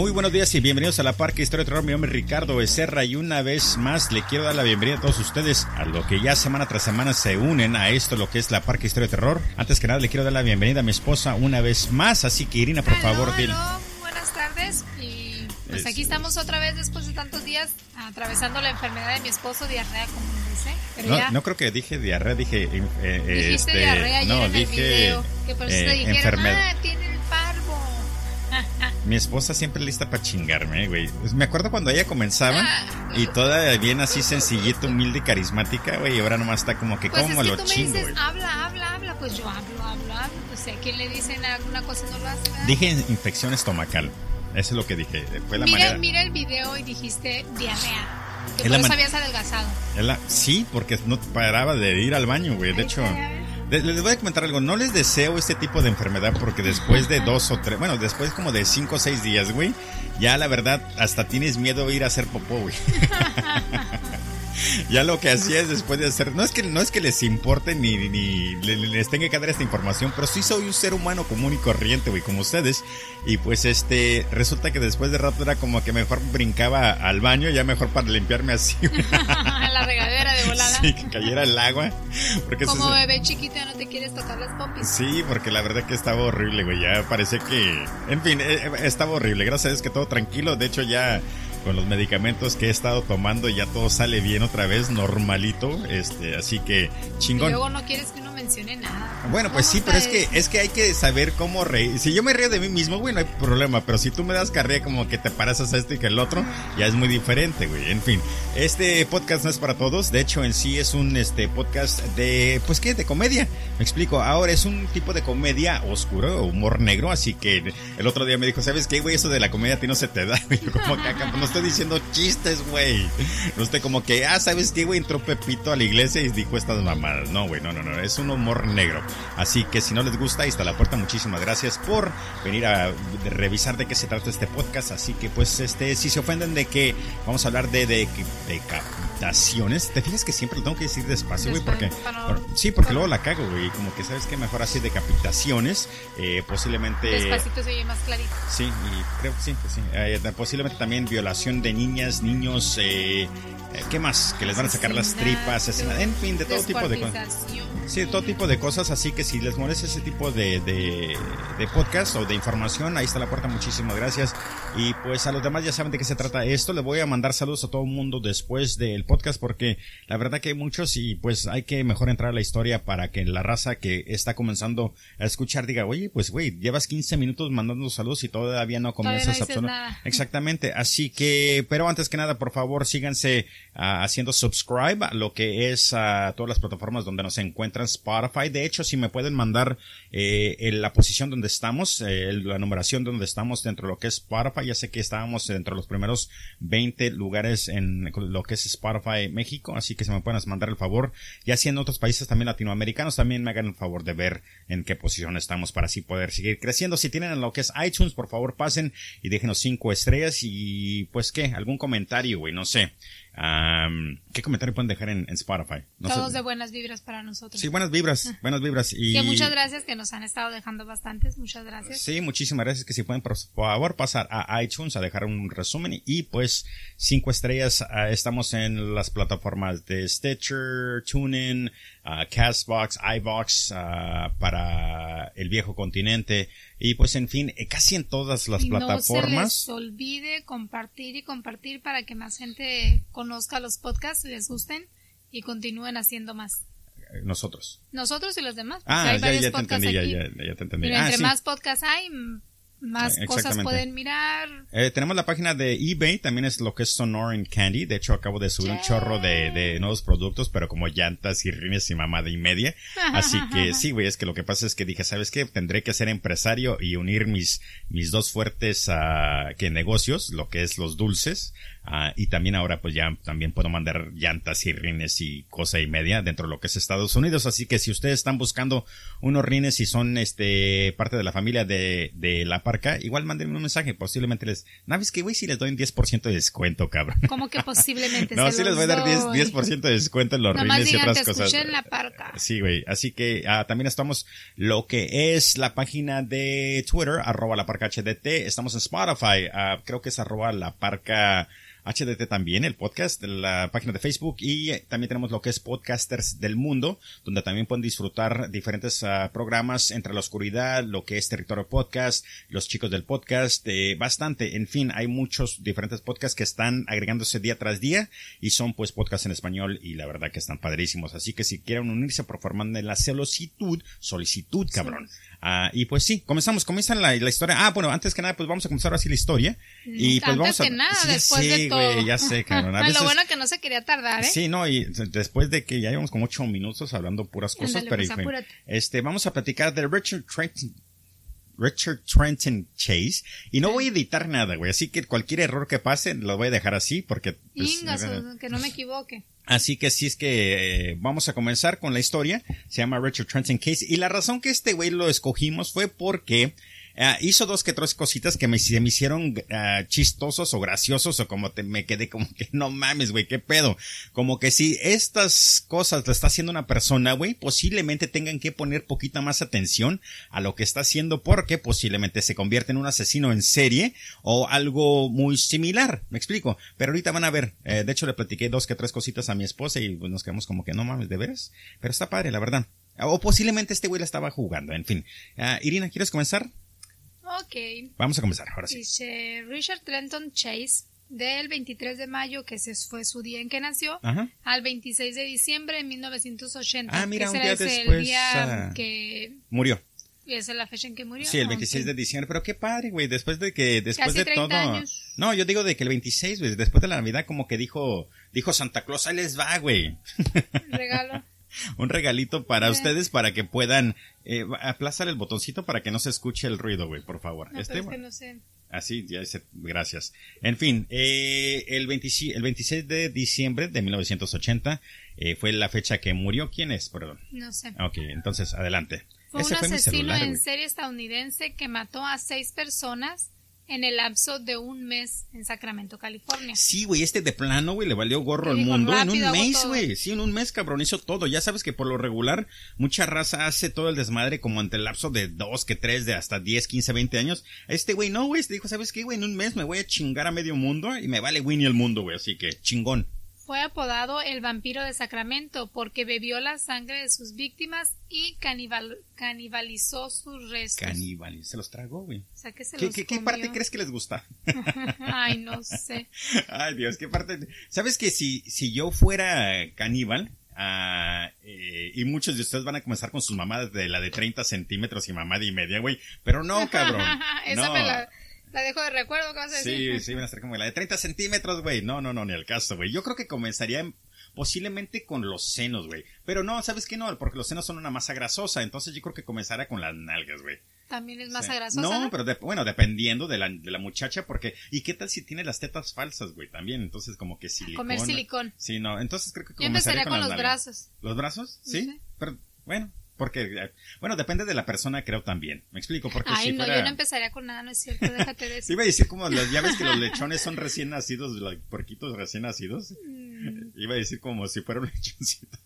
Muy buenos días y bienvenidos a la Parque Historia de Terror. Mi nombre es Ricardo Becerra y una vez más le quiero dar la bienvenida a todos ustedes a lo que ya semana tras semana se unen a esto, lo que es la Parque Historia de Terror. Antes que nada le quiero dar la bienvenida a mi esposa una vez más, así que Irina, por favor, dile. Buenas tardes y pues aquí estamos otra vez después de tantos días atravesando la enfermedad de mi esposo, diarrea, como dice. Pero no, ya... no creo que dije diarrea, dije... Eh, este, diarrea no, en dije, el video, que por eso te eh, dijeron, enfermedad. ah. Mi esposa siempre lista para chingarme, güey. Pues me acuerdo cuando ella comenzaba y toda bien así sencillita, humilde y carismática, güey. Y ahora nomás está como que, Pues ¿cómo es que lo tú me chingo, dices, güey? habla, habla, habla, pues yo hablo, hablo, hablo. Pues a quien le dicen alguna cosa no lo hace, ¿verdad? Dije infección estomacal. Eso es lo que dije. Fue la mira, manera. mira el video y dijiste diarrea. Que por eso habías adelgazado. La- Sí, porque no paraba de ir al baño, güey. De Ahí hecho. Les, voy a comentar algo. No les deseo este tipo de enfermedad porque después de dos o tres, bueno, después como de cinco o seis días, güey, ya la verdad hasta tienes miedo de ir a hacer popó, güey. ya lo que hacía es después de hacer, no es que no es que les importe ni, ni le- le- les tenga que dar esta información, pero sí soy un ser humano común y corriente, güey, como ustedes. Y pues este, resulta que después de rato era como que mejor brincaba al baño, ya mejor para limpiarme así, la regadera de volada. Sí, que cayera el agua. Porque Como bebé chiquito ya no te quieres tocar las pompis. Sí, porque la verdad que estaba horrible, güey. Ya parecía que. En fin, eh, eh, estaba horrible. Gracias a Dios que todo tranquilo. De hecho, ya con los medicamentos que he estado tomando, ya todo sale bien otra vez, normalito. Este, así que chingón. luego no quieres que uno nada. Bueno, pues ¿Cómo sí, pero es que es que hay que saber cómo reír. Si yo me río de mí mismo, güey, no hay problema. Pero si tú me das carrera como que te paras a esto y que el otro, ya es muy diferente, güey. En fin, este podcast no es para todos. De hecho, en sí es un este podcast de, pues qué, de comedia. Me explico. Ahora es un tipo de comedia oscuro, humor negro. Así que el otro día me dijo, ¿sabes qué, güey? Eso de la comedia a ti no se te da. güey. Yo como que acá, no estoy diciendo chistes, güey. No estoy como que, ah, ¿sabes qué, güey? Entró Pepito a la iglesia y dijo estas mamadas. No, güey, no, no, no. Es un humor negro. Así que si no les gusta, ahí está la puerta. Muchísimas gracias por venir a revisar de qué se trata este podcast. Así que, pues, este, si se ofenden de que vamos a hablar de, de, decapitaciones, te fijas que siempre lo tengo que decir despacio, güey, porque, por- sí, porque luego la cago, güey. Como que sabes que mejor así decapitaciones, eh, posiblemente. Despacito se oye más clarito. Sí, y creo que sí, que sí. Eh, posiblemente también violación de niñas, niños, eh, eh, ¿qué más? Que les van a sacar las tripas, asesinato, en fin, de todo tipo de cosas. Sí, de todo tipo de cosas, así que si les molesta ese tipo de, de, de podcast o de información, ahí está la puerta, muchísimas gracias. Y pues a los demás ya saben de qué se trata esto, les voy a mandar saludos a todo el mundo después del podcast porque la verdad que hay muchos y pues hay que mejor entrar a la historia para que la raza que está comenzando a escuchar diga, oye, pues güey, llevas 15 minutos mandando saludos y todavía no comienzas nada. Exactamente, así que, pero antes que nada, por favor, síganse ah, haciendo subscribe a lo que es a todas las plataformas donde nos encuentran Spotify. De hecho, si me pueden mandar eh, la posición donde estamos, eh, la numeración donde estamos dentro de lo que es Spotify, ya sé que estábamos dentro de los primeros 20 lugares en lo que es Spotify México, así que si me pueden mandar el favor, ya si en otros países también latinoamericanos también me hagan el favor de ver en qué posición estamos para así poder seguir creciendo. Si tienen lo que es iTunes, por favor pasen y déjenos cinco estrellas y pues qué, algún comentario, güey, no sé. Am, ¿Qué comentario pueden dejar en, en Spotify? No sé. Todos de buenas vibras para nosotros. Sí, buenas vibras, buenas vibras. Y... Que muchas gracias que nos han estado dejando bastantes. Muchas gracias. Sí, muchísimas gracias. Que si pueden, por favor, pasar a iTunes a dejar un resumen. Y pues, cinco estrellas. ah, estamos en las plataformas de Stitcher, TuneIn, ah, Castbox, iBox, ah, para el viejo continente. Y pues, en fin, eh, casi en todas las y no se plataformas. les olvide compartir y compartir para que más gente conozca los podcasts, les gusten y continúen haciendo más. eh, nosotros. Nosotros y los demás. Ah, hay ya, ya te entendí, ya, ya, ya te entendí. Pero Ah, entre sí. más podcasts hay, más cosas pueden mirar. Eh, tenemos la página de eBay, también es lo que es Sonoran Candy. De hecho, acabo de subir un chorro de, de nuevos productos, pero como llantas y rines y mamada y media. Así que sí, güey, es que lo que pasa es que dije, ¿sabes qué? Tendré que ser empresario y unir mis, mis dos fuertes ah, que negocios, lo que es los dulces, Ah, y también ahora pues ya también puedo mandar llantas y rines y cosa y media dentro de lo que es Estados Unidos. Así que si ustedes están buscando unos rines y son este parte de la familia de, de la parca, igual mándenme un mensaje. Posiblemente les... ¿No que güey si les doy un 10% de descuento, cabrón? ¿Cómo que posiblemente? no, sí les voy a dar 10%, 10 de descuento en los rines y otras cosas. En la parca. Sí, güey. Así que ah, también estamos lo que es la página de Twitter, arroba la parca HDT. Estamos en Spotify, ah, creo que es arroba la parca HDT también, el podcast, la página de Facebook y también tenemos lo que es Podcasters del Mundo, donde también pueden disfrutar diferentes ah, programas entre la oscuridad, lo que es Territorio Podcast, los chicos del podcast, eh, bastante, en fin, hay muchos diferentes podcasts que están agregándose día tras día y son pues podcasts en español y la verdad que están padrísimos, así que si quieren unirse por formar la solicitud, solicitud cabrón. Ah, y pues sí, comenzamos, comienza la, la, historia. Ah, bueno, antes que nada, pues vamos a comenzar así la historia. Y pues antes vamos a. que nada, después de todo. ya sé, cabrón. A veces, Lo bueno que no se quería tardar, ¿eh? Sí, no, y después de que ya llevamos como ocho minutos hablando puras cosas, pero pues, este, vamos a platicar de Richard Trenton. Richard Trenton Chase. Y no voy a editar nada, güey. Así que cualquier error que pase lo voy a dejar así porque... Pues, que no me equivoque. Así que sí es que eh, vamos a comenzar con la historia. Se llama Richard Trenton Case. Y la razón que este güey lo escogimos fue porque Ah, hizo dos que tres cositas que me, me hicieron uh, chistosos o graciosos o como te, me quedé como que no mames, güey, qué pedo. Como que si estas cosas lo está haciendo una persona, güey, posiblemente tengan que poner poquita más atención a lo que está haciendo porque posiblemente se convierte en un asesino en serie o algo muy similar. Me explico. Pero ahorita van a ver. Eh, de hecho, le platiqué dos que tres cositas a mi esposa y pues, nos quedamos como que no mames, de veras. Pero está padre, la verdad. O posiblemente este güey la estaba jugando, en fin. Uh, Irina, ¿quieres comenzar? Ok. Vamos a comenzar, ahora sí. Dice Richard Trenton Chase, del 23 de mayo, que ese fue su día en que nació, al 26 de diciembre de 1980. Ah, mira, que un día después. El día ah, que murió. Y esa es la fecha en que murió. Sí, el 26 de diciembre, pero qué padre, güey, después de que, después de todo. No, yo digo de que el 26, güey, después de la Navidad como que dijo, dijo Santa Claus, ahí les va, güey. Regalo. un regalito para ustedes para que puedan eh, aplazar el botoncito para que no se escuche el ruido, güey, por favor. No, este, no sé. Así, ya sé, gracias. En fin, eh, el, 26, el 26 de diciembre de 1980 eh, fue la fecha que murió. ¿Quién es? Perdón. No sé. Ok, entonces, adelante. Fue un asesino en serie estadounidense que mató a seis personas en el lapso de un mes en Sacramento, California. Sí, güey, este de plano, güey, le valió gorro al mundo. en un mes, güey. Sí, en un mes, cabrón, hizo todo. Ya sabes que por lo regular, mucha raza hace todo el desmadre como ante el lapso de dos, que tres, de hasta 10, 15, 20 años. Este güey, no, güey, este dijo, ¿sabes qué, güey? En un mes me voy a chingar a medio mundo y me vale Winnie el mundo, güey. Así que, chingón fue apodado el vampiro de Sacramento porque bebió la sangre de sus víctimas y canibalizó sus restos. Canibalizó, se los tragó, güey. O sea, que se ¿Qué, los ¿qué, ¿Qué parte crees que les gusta? Ay, no sé. Ay, Dios, ¿qué parte? ¿Sabes que si, si yo fuera caníbal, Uh, y muchos de ustedes van a comenzar con sus mamadas de la de 30 centímetros y mamada y media, güey. Pero no, cabrón. Esa no. me la, la dejo de recuerdo, ¿qué vas a decir? Sí, sí, van a estar como la de 30 centímetros, güey. No, no, no, ni el caso, güey. Yo creo que comenzaría posiblemente con los senos, güey. Pero no, ¿sabes qué? No, porque los senos son una masa grasosa. Entonces yo creo que comenzará con las nalgas, güey. También es masa grasosa. No, pero bueno, dependiendo de la, de la muchacha, porque. ¿Y qué tal si tiene las tetas falsas, güey? También, entonces como que silicón. Comer silicón. Sí, no, entonces creo que Yo empezaría con, los brazos. ¿Los brazos? ¿Sí? Pero, bueno, porque, bueno, depende de la persona, creo también. Me explico, porque Ay, si no, fuera... yo no empezaría con nada, no es cierto, déjate de eso. Iba a decir como, los, ya ves que los lechones son recién nacidos, los porquitos recién nacidos. Mm. Iba a decir como si fuera un lechoncito.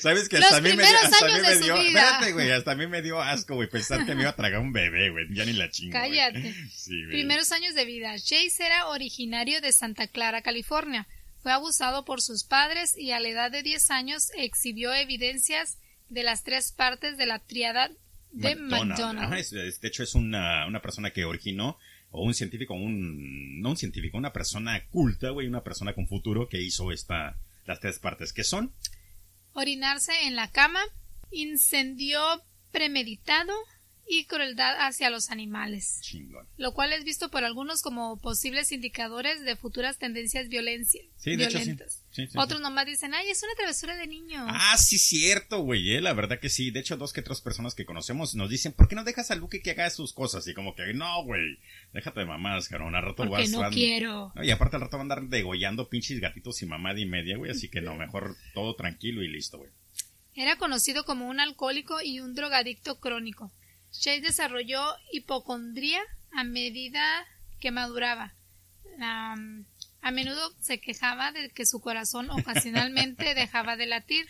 ¿Sabes que hasta a mí me, hasta mí me dio, espérate, güey, hasta a mí me dio asco, güey, pensar que me iba a tragar un bebé, güey, ya ni la chingo. Cállate. Sí, Primeros años de vida. Chase era originario de Santa Clara, California. Fue abusado por sus padres y a la edad de 10 años exhibió evidencias de las tres partes de la triada de McDonald's. de hecho, es una, una persona que originó, o un científico, un, no un científico, una persona culta, güey, una persona con futuro que hizo esta, las tres partes, que son orinarse en la cama, incendio premeditado, y crueldad hacia los animales, Chingón. lo cual es visto por algunos como posibles indicadores de futuras tendencias violencia, Sí, de hecho, sí. violentas. Sí, Otros nomás dicen, ay, es una travesura de niño. Ah, sí, cierto, güey, eh, la verdad que sí. De hecho, dos que tres personas que conocemos nos dicen, ¿por qué no dejas a Luke que haga sus cosas? Y como que, no, güey, déjate de mamás, cabrón, al rato Porque vas... no van- quiero. No, y aparte al rato van a andar degollando pinches gatitos y mamada y media, güey, así que no, mejor todo tranquilo y listo, güey. Era conocido como un alcohólico y un drogadicto crónico. Chase desarrolló hipocondría a medida que maduraba. A menudo se quejaba de que su corazón ocasionalmente dejaba de latir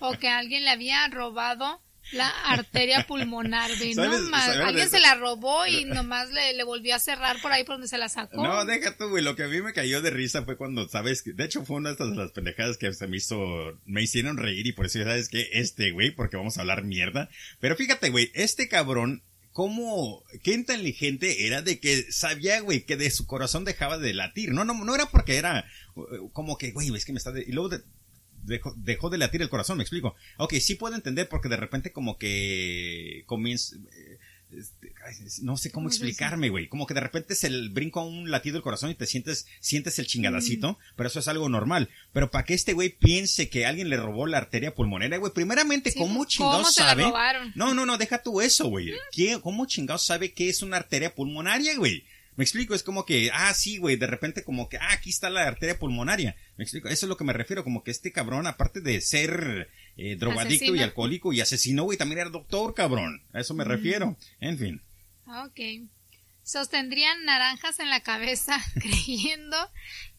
o que alguien le había robado la arteria pulmonar. No ¿Sabes- más, sabes alguien se la robó y nomás le, le volvió a cerrar por ahí por donde se la sacó. No, deja tú, güey. Lo que a mí me cayó de risa fue cuando, ¿sabes? que- De hecho, fue una de las pendejadas que se me hizo, me hicieron reír y por eso, ¿sabes que Este, güey, porque vamos a hablar mierda. Pero fíjate, güey, este cabrón, cómo, qué inteligente era de que sabía, güey, que de su corazón dejaba de latir. No, no, no era porque era uh, como que, güey, es que me está... de- Y luego de- dejó, dejó de latir el corazón, me explico. Ok, sí puedo entender porque de repente como que comienza... eh, este, no sé cómo explicarme, güey. Como que de repente se el brinco a un latido del corazón y te sientes, sientes el chingadacito, Mm. pero eso es algo normal. Pero para que este güey piense que alguien le robó la arteria pulmonera, güey, primeramente, Sí, ¿cómo ¿cómo chingados sabe? No, no, no, deja tú eso, güey. ¿Qué- ¿Cómo chingados sabe qué es una arteria pulmonaria, güey? Me explico, es como que, ah, sí, güey, de repente como que, ah, aquí está la arteria pulmonaria. Me explico, eso es lo que me refiero, como que este cabrón, aparte de ser eh, drogadicto y alcohólico y asesino, güey, también era doctor, cabrón. A eso me Mm. refiero. En fin. Ok. Sostendrían naranjas en la cabeza creyendo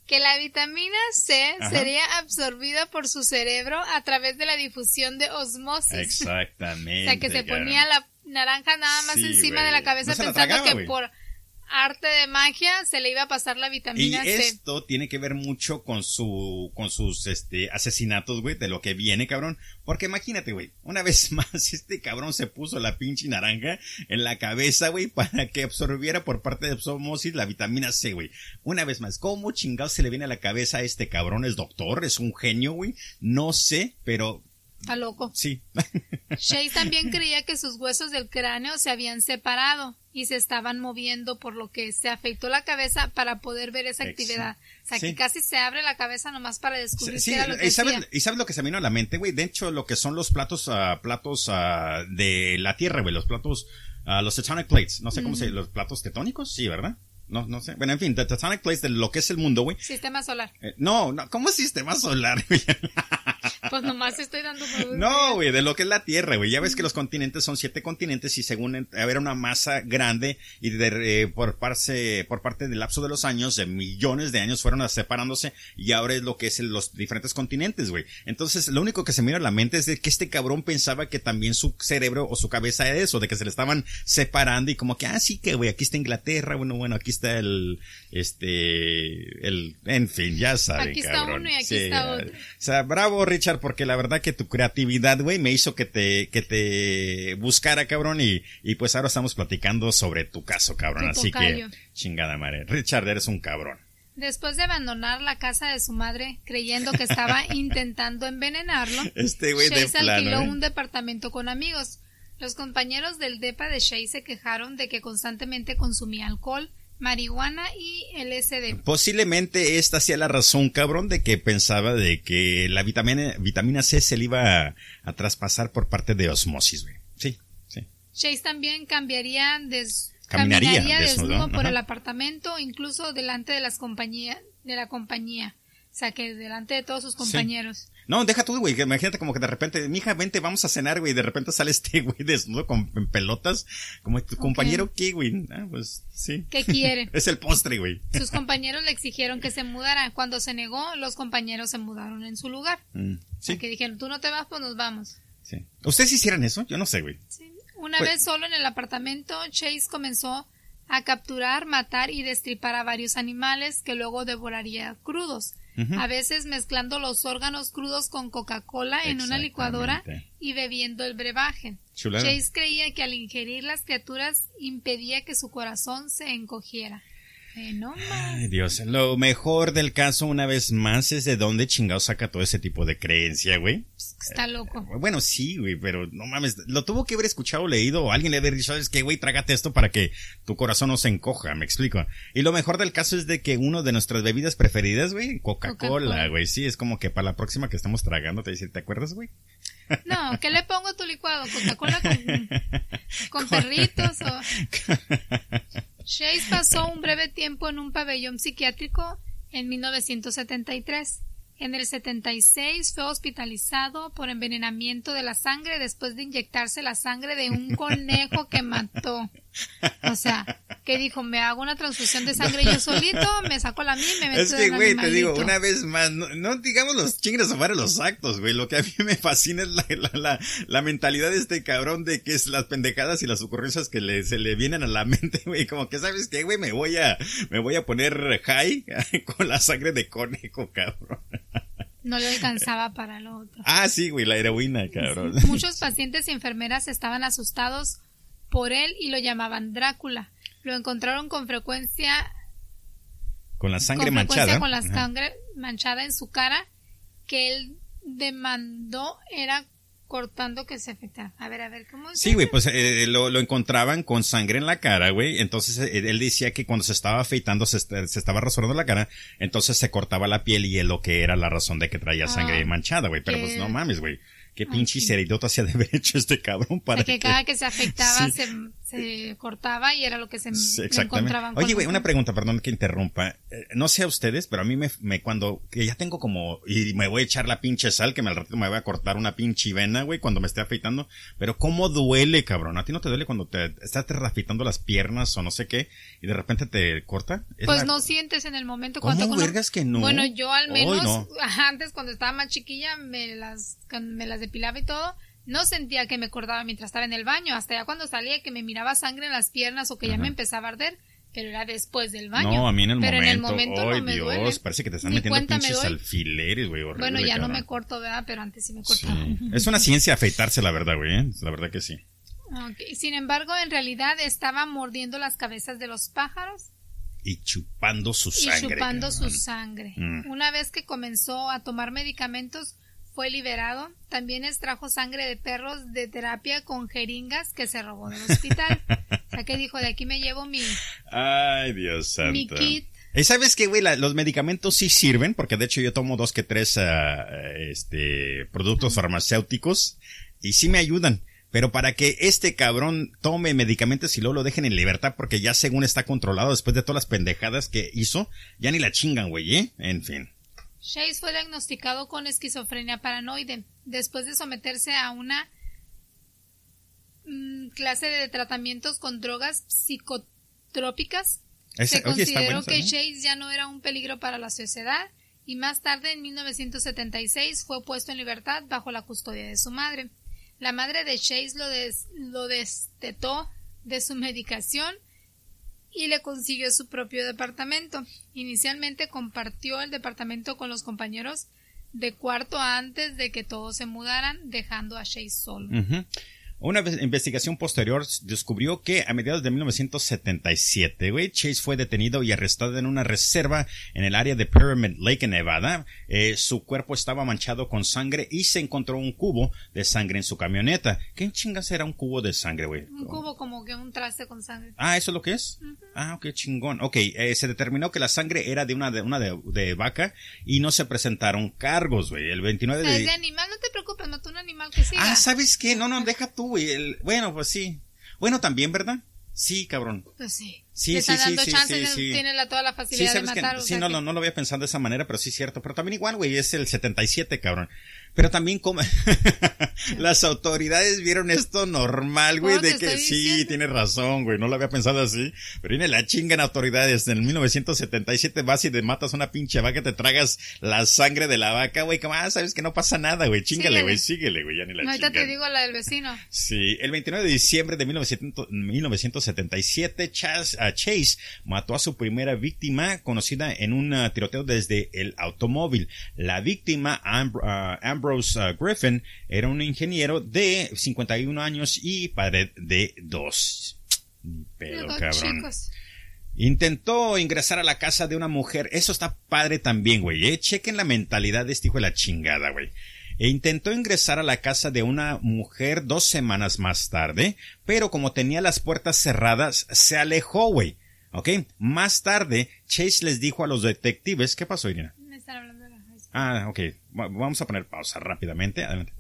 que la vitamina C Ajá. sería absorbida por su cerebro a través de la difusión de osmosis. Exactamente. O sea, que se ponía la naranja nada más Sí, encima de la cabeza No la pensando tragaba, que güey. por arte de magia se le iba a pasar la Y vitamina C. esto tiene que ver mucho con su, con sus, este, asesinatos, güey, de lo que viene, cabrón. Porque imagínate, güey, una vez más, este cabrón se puso la pinche naranja en la cabeza, güey, para que absorbiera por parte de osmosis la vitamina C, güey. Una vez más, ¿cómo chingado se le viene a la cabeza a este cabrón? ¿Es doctor? ¿Es un genio, güey? No sé, pero Está loco. sí. Chase también creía que sus huesos del cráneo se habían separado y se estaban moviendo, por lo que se afeitó la cabeza para poder ver esa actividad. O sea, sí. que casi se abre la cabeza nomás para descubrir Sí, qué era lo que y sabes, y sabes lo que se me vino a la mente, güey. De hecho, lo que son los platos, ah, platos ah, de la tierra, güey. Los platos, ah, los tectonic plates. No sé cómo se, los platos tectónicos, sí, ¿verdad? No, no sé. Bueno, en fin, the tectonic plates de lo que es el mundo, güey. Sistema solar. Eh, no, no, ¿cómo es sistema solar, güey? Pues nomás estoy dando No, güey, de lo que es la Tierra, güey. Ya ves que los continentes son siete continentes y según haber una masa grande y de, eh, por parte, por parte del lapso de los años, de millones de años fueron separándose y ahora es lo que es el- los diferentes continentes, güey. Entonces, lo único que se viene a la mente es de que este cabrón pensaba que también su cerebro o su cabeza era eso, de que se le estaban separando y como que, ah, sí que, güey, aquí está Inglaterra, bueno, bueno, aquí está el, este, el, en fin, ya saben, Aquí está cabrón. uno y aquí Sí, está otro. O sea, bravo, Richard, porque la verdad que tu creatividad, güey, me hizo que te, que te buscara, cabrón, y, y pues ahora estamos platicando sobre tu caso, cabrón. Tu Así tocayo. que, chingada madre. Richard, eres un cabrón. Después de abandonar la casa de su madre, creyendo que estaba intentando envenenarlo, Este güey de alquiló plano, ¿eh? un departamento con amigos. Los compañeros del DEPA de Chase se quejaron de que constantemente consumía alcohol, marihuana y LSD. Posiblemente esta sea la razón, cabrón, de que pensaba de que la vitamina, vitamina C se le iba a, a traspasar por parte de osmosis, güey. Sí, sí. Chase también cambiaría des- Caminaría caminaría desnudo, desnudo por el apartamento, incluso delante de las compañías, de la compañía. O sea, que delante de todos sus compañeros. No, deja tú, güey, imagínate como que de repente, mija, vente, vamos a cenar, güey, y de repente sale este güey desnudo con en pelotas, como tu compañero, ¿qué, güey? Ah, pues, sí. ¿Qué quiere? Es el postre, güey. Sus compañeros le exigieron que se mudara. Cuando se negó, los compañeros se mudaron en su lugar. Mm, sí, que dijeron, tú no te vas, pues nos vamos. sí. ¿Ustedes hicieran eso? Yo no sé, güey. Sí. Una Pues- vez solo en el apartamento, Chase comenzó a capturar, matar y destripar a varios animales que luego devoraría crudos. A veces mezclando los órganos crudos con Coca-Cola en una licuadora y bebiendo el brebaje. Chulada. Chase creía que al ingerir las criaturas impedía que su corazón se encogiera. Eh, no. Ay, Dios. Lo mejor del caso, una vez más, es de dónde chingado saca todo ese tipo de creencia, güey. Está loco. Bueno, sí, güey, pero no mames. Lo tuvo que haber escuchado, leído, o alguien le haber dicho, ¿sabes qué, güey? Trágate esto para que tu corazón no se encoja, me explico. Y lo mejor del caso es de que uno de nuestras bebidas preferidas, güey, Coca-Cola, Coca-Cola. güey. Sí, es como que para la próxima que estamos tragando, te dice, ¿te acuerdas, güey? No, ¿qué le pongo a tu licuado? ¿Coca-Cola con, con perritos o...? Chase pasó un breve tiempo en un pabellón psiquiátrico en 1973. En el 76 fue hospitalizado por envenenamiento de la sangre después de inyectarse la sangre de un conejo que mató. O sea, que dijo, me hago una transfusión de sangre yo solito, me saco la mía y me meto Es que, güey, te digo, una vez más, no, no digamos los chingues a los actos, güey. Lo que a mí me fascina es la, la, la, la mentalidad de este cabrón de que es las pendejadas y las ocurrencias que le, se le vienen a la mente, güey. Como que, ¿sabes qué, güey? Me voy a, me voy a poner high con la sangre de conejo, cabrón. No le alcanzaba para lo otro. Ah, sí, güey, la heroína, cabrón. Muchos pacientes y enfermeras estaban asustados por él y lo llamaban Drácula. Lo encontraron con frecuencia, Con la sangre con manchada. con la Ajá. sangre manchada en su cara que él demandó era cortando que se afectara. A ver, a ver, ¿cómo es Sí, güey, pues eh, lo, lo encontraban con sangre en la cara, güey. Entonces eh, él decía que cuando se estaba afeitando, se, se estaba rasurando la cara, entonces se cortaba la piel y es lo que era la razón de que traía sangre Ah, manchada, güey. Pero pues no mames, güey. Qué pinche ceridota se ha de haber hecho este cabrón O para sea, que cada que se afectaba Sí. se, se cortaba y era lo que se encontraban. Oye, güey, una pregunta, perdón que interrumpa. Eh, no sé a ustedes, pero a mí me, me cuando, que ya tengo como, y me voy a echar la pinche sal, que me al rato me voy a cortar una pinche vena, güey, cuando me esté afeitando. Pero cómo duele, cabrón. ¿A ti no te duele cuando te estás te afeitando las piernas o no sé qué, y de repente te corta? Es Pues la- no sientes en el momento ¿Cómo cuando vergas que no? Bueno, yo al menos no. antes cuando estaba más chiquilla me las cuando me las depilaba y todo, no sentía que me cortaba mientras estaba en el baño, hasta ya cuando salía que me miraba sangre en las piernas o que ya me empezaba a arder, pero era después del baño. No, a mí en el pero momento. en el momento Ay, no me Dios, duele. parece que te están Ni metiendo me pinches doy. alfileres, güey, horrible, Bueno, ya no cabrón. me corto, ¿verdad? Pero antes sí me Sí. cortaba. Es una ciencia afeitarse, la verdad, güey, ¿eh? la verdad que sí. Sin embargo, en realidad estaba mordiendo las cabezas de los pájaros Y chupando su y sangre. chupando cabrón. su sangre. Mm. Una vez que comenzó a tomar medicamentos, fue liberado. También extrajo sangre de perros de terapia con jeringas que se robó del hospital. o sea que dijo, de aquí me llevo mi... Ay, Dios santo. Mi kit. ¿Y sabes qué, güey? La- los medicamentos sí sirven, porque de hecho yo tomo dos que tres ah, este, productos farmacéuticos y sí me ayudan. Pero para que este cabrón tome medicamentos y luego lo dejen en libertad, porque ya según está controlado después de todas las pendejadas que hizo, ya ni la chingan, güey, ¿eh? En fin. Chase fue diagnosticado con esquizofrenia paranoide después de someterse a una mm, clase de tratamientos con drogas psicotrópicas. Ese- Se consideró que también. Chase ya no era un peligro para la sociedad y más tarde, en 1976, fue puesto en libertad bajo la custodia de su madre. La madre de Chase lo, des- lo destetó de su medicación y le consiguió su propio departamento. Inicialmente compartió el departamento con los compañeros de cuarto antes de que todos se mudaran, dejando a Chase solo. Una investigación posterior descubrió que a mediados de 1977, güey, Chase fue detenido y arrestado en una reserva en el área de Pyramid Lake en Nevada. Eh, su cuerpo estaba manchado con sangre y se encontró un cubo de sangre en su camioneta. ¿Qué chingas era un cubo de sangre, güey? Un cubo como que un traste con sangre. Ah, ¿eso es lo que es? Ah, ok, chingón. Ok, eh, se determinó que la sangre era de una de, una de, de vaca y no se presentaron cargos, güey. El 29 O sea, es de... de animal, no te preocupes, mató un animal que siga. Ah, ¿sabes qué? No, no, deja tú, güey. El- Bueno, pues sí. Bueno, también, ¿verdad? Sí, cabrón. Pues sí. Sí, Le sí, están sí, dando sí, chance, sí, sí. tiene la, toda la Sí, facilidad de sabes que, matar. o sí, no, que- no, no lo había pensado de esa manera, pero sí es cierto. Pero también igual, güey, es el 77, cabrón. Pero también como las autoridades vieron esto normal, güey, ¿Cómo de que sí, diciendo? tienes razón, güey, no lo había pensado así. Pero viene la chinga en autoridades. En el 1977 vas y te matas una pinche vaca, te tragas la sangre de la vaca, güey, como, ah, sabes que no pasa nada, güey, chingale, güey, síguele, güey, ya ni la No, ahorita te digo la del vecino. Sí, el 29 de diciembre de 1900 1977, Chas- ah, Chase mató a su primera víctima conocida en un ah, tiroteo desde el automóvil. La víctima, Amb- ah, Ambrose ah, Griffin, era un ingeniero de 51 años y padre de dos. Pero cabrón. chicos. Intentó ingresar a la casa de una mujer. Eso está padre también, güey. ¿eh? Chequen la mentalidad de este hijo de la chingada, güey. E intentó ingresar a la casa de una mujer dos semanas más tarde, pero como tenía las puertas cerradas, se alejó, güey. ¿Ok? Más tarde, Chase les dijo a los detectives, ¿qué pasó, Irina? Me están hablando Ah, ok. Va- Vamos a poner pausa rápidamente. Adelante.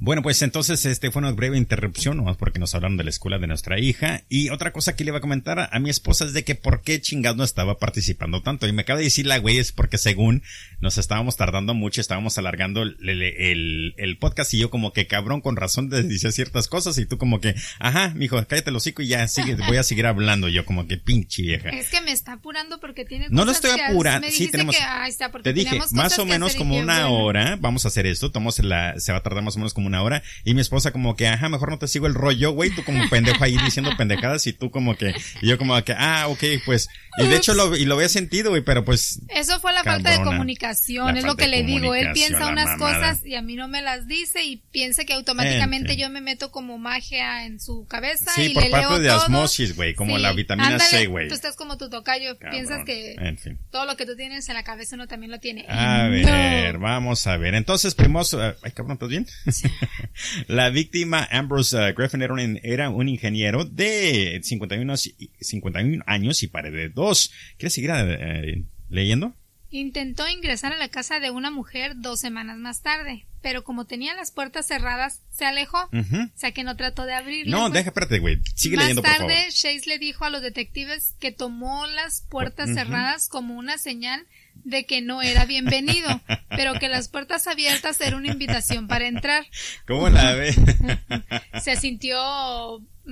Bueno, pues entonces este fue una breve interrupción, nomás porque nos hablaron de la escuela de nuestra hija. Y otra cosa que le iba a comentar a, a mi esposa es de que por qué chingados no estaba participando tanto. Y me acaba de decir la güey es porque según nos estábamos tardando mucho, estábamos alargando el, el, el- el podcast y yo como que cabrón con razón de decir ciertas cosas y tú como que, ajá, mijo, cállate el hocico y ya sigue, voy a seguir hablando. Yo como que pinche vieja. Es que me está apurando porque tiene No lo cosas estoy apurando. Sí, tenemos. que, ahí está, porque te dije, más cosas o menos como una bueno. hora. Vamos a hacer esto. Tomamos la, se va a tardar más o menos como una hora. Y mi esposa como que, ajá, mejor no te sigo el rollo, güey. Tú como pendejo ahí diciendo pendejadas y tú como que, y yo como que, ah, ok, pues. Y de hecho lo, y lo había sentido, güey, pero pues. Eso fue la falta de comunicación, La es lo que le digo. Él piensa unas mamada. cosas y a mí no me las dice y piensa que automáticamente yo me meto como magia en su cabeza Sí, y por le parte leo de todo. osmosis, güey, como la vitamina ándale, C, güey. Tú estás como tu tocayo, Cabrón. piensas que En fin. todo lo que tú tienes en la cabeza uno también lo tiene. A No. ver, vamos a ver. Entonces, primos, eh, ay cabrón, ¿estás bien? la víctima Ambrose eh, Griffin era un, era un ingeniero de 51, años y- 51 años y pared de dos. ¿Quieres seguir eh, leyendo? Intentó ingresar a la casa de una mujer dos semanas más tarde, pero como tenía las puertas cerradas, se alejó. O sea que no trató de abrirle. No, pues. deja, espérate, güey. Sigue Más leyendo, por tarde, favor. Chase le dijo a los detectives que tomó las puertas cerradas como una señal de que no era bienvenido, pero que las puertas abiertas era una invitación para entrar. ¿Cómo la ve? ¿Se sintió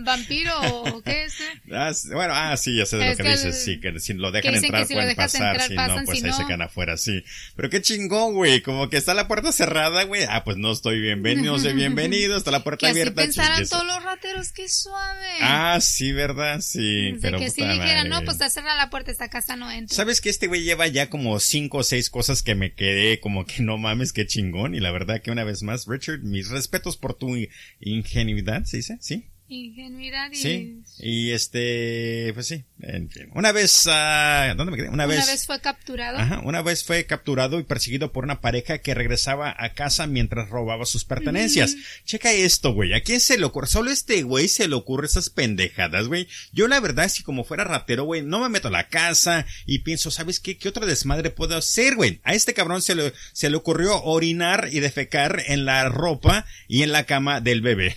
vampiro o qué es? Ah, sí, bueno, ah, sí, ya sé de lo Es que, que dices, el- sí, que si lo dejan entrar si lo pueden dejas pasar, entrar, si pasan, no, pues si ahí se no- quedan afuera, sí. Pero qué chingón, güey, como que está la puerta cerrada, güey, ah, pues no estoy bienvenido, no soy bienvenido, está la puerta Que así abierta. pensaran chingues. todos los rateros, qué suave. Ah, sí, ¿verdad? Sí, de pero que si dijeran, no, pues está cerrada la puerta, esta casa no entra. Sabes que este güey lleva ya como cinco o seis cosas que me quedé como que no mames, qué chingón. Y la verdad que una vez más, Richard, mis respetos por tu ingenuidad, ¿se dice? ¿Sí? Ingenuidad y... Sí. Y este, pues sí, en fin. Una vez, ah, ¿dónde me quedé? Una, Una vez, vez fue capturado. Ajá, una vez fue capturado y perseguido por una pareja que regresaba a casa mientras robaba sus pertenencias. Checa esto, güey. ¿A quién se le ocurre? Solo este güey se le ocurre esas pendejadas, güey. Yo la verdad, si como fuera ratero, güey, no me meto a la casa y pienso, ¿sabes qué? ¿Qué otro desmadre puedo hacer, güey? A este cabrón se le, se le ocurrió orinar y defecar en la ropa y en la cama del bebé.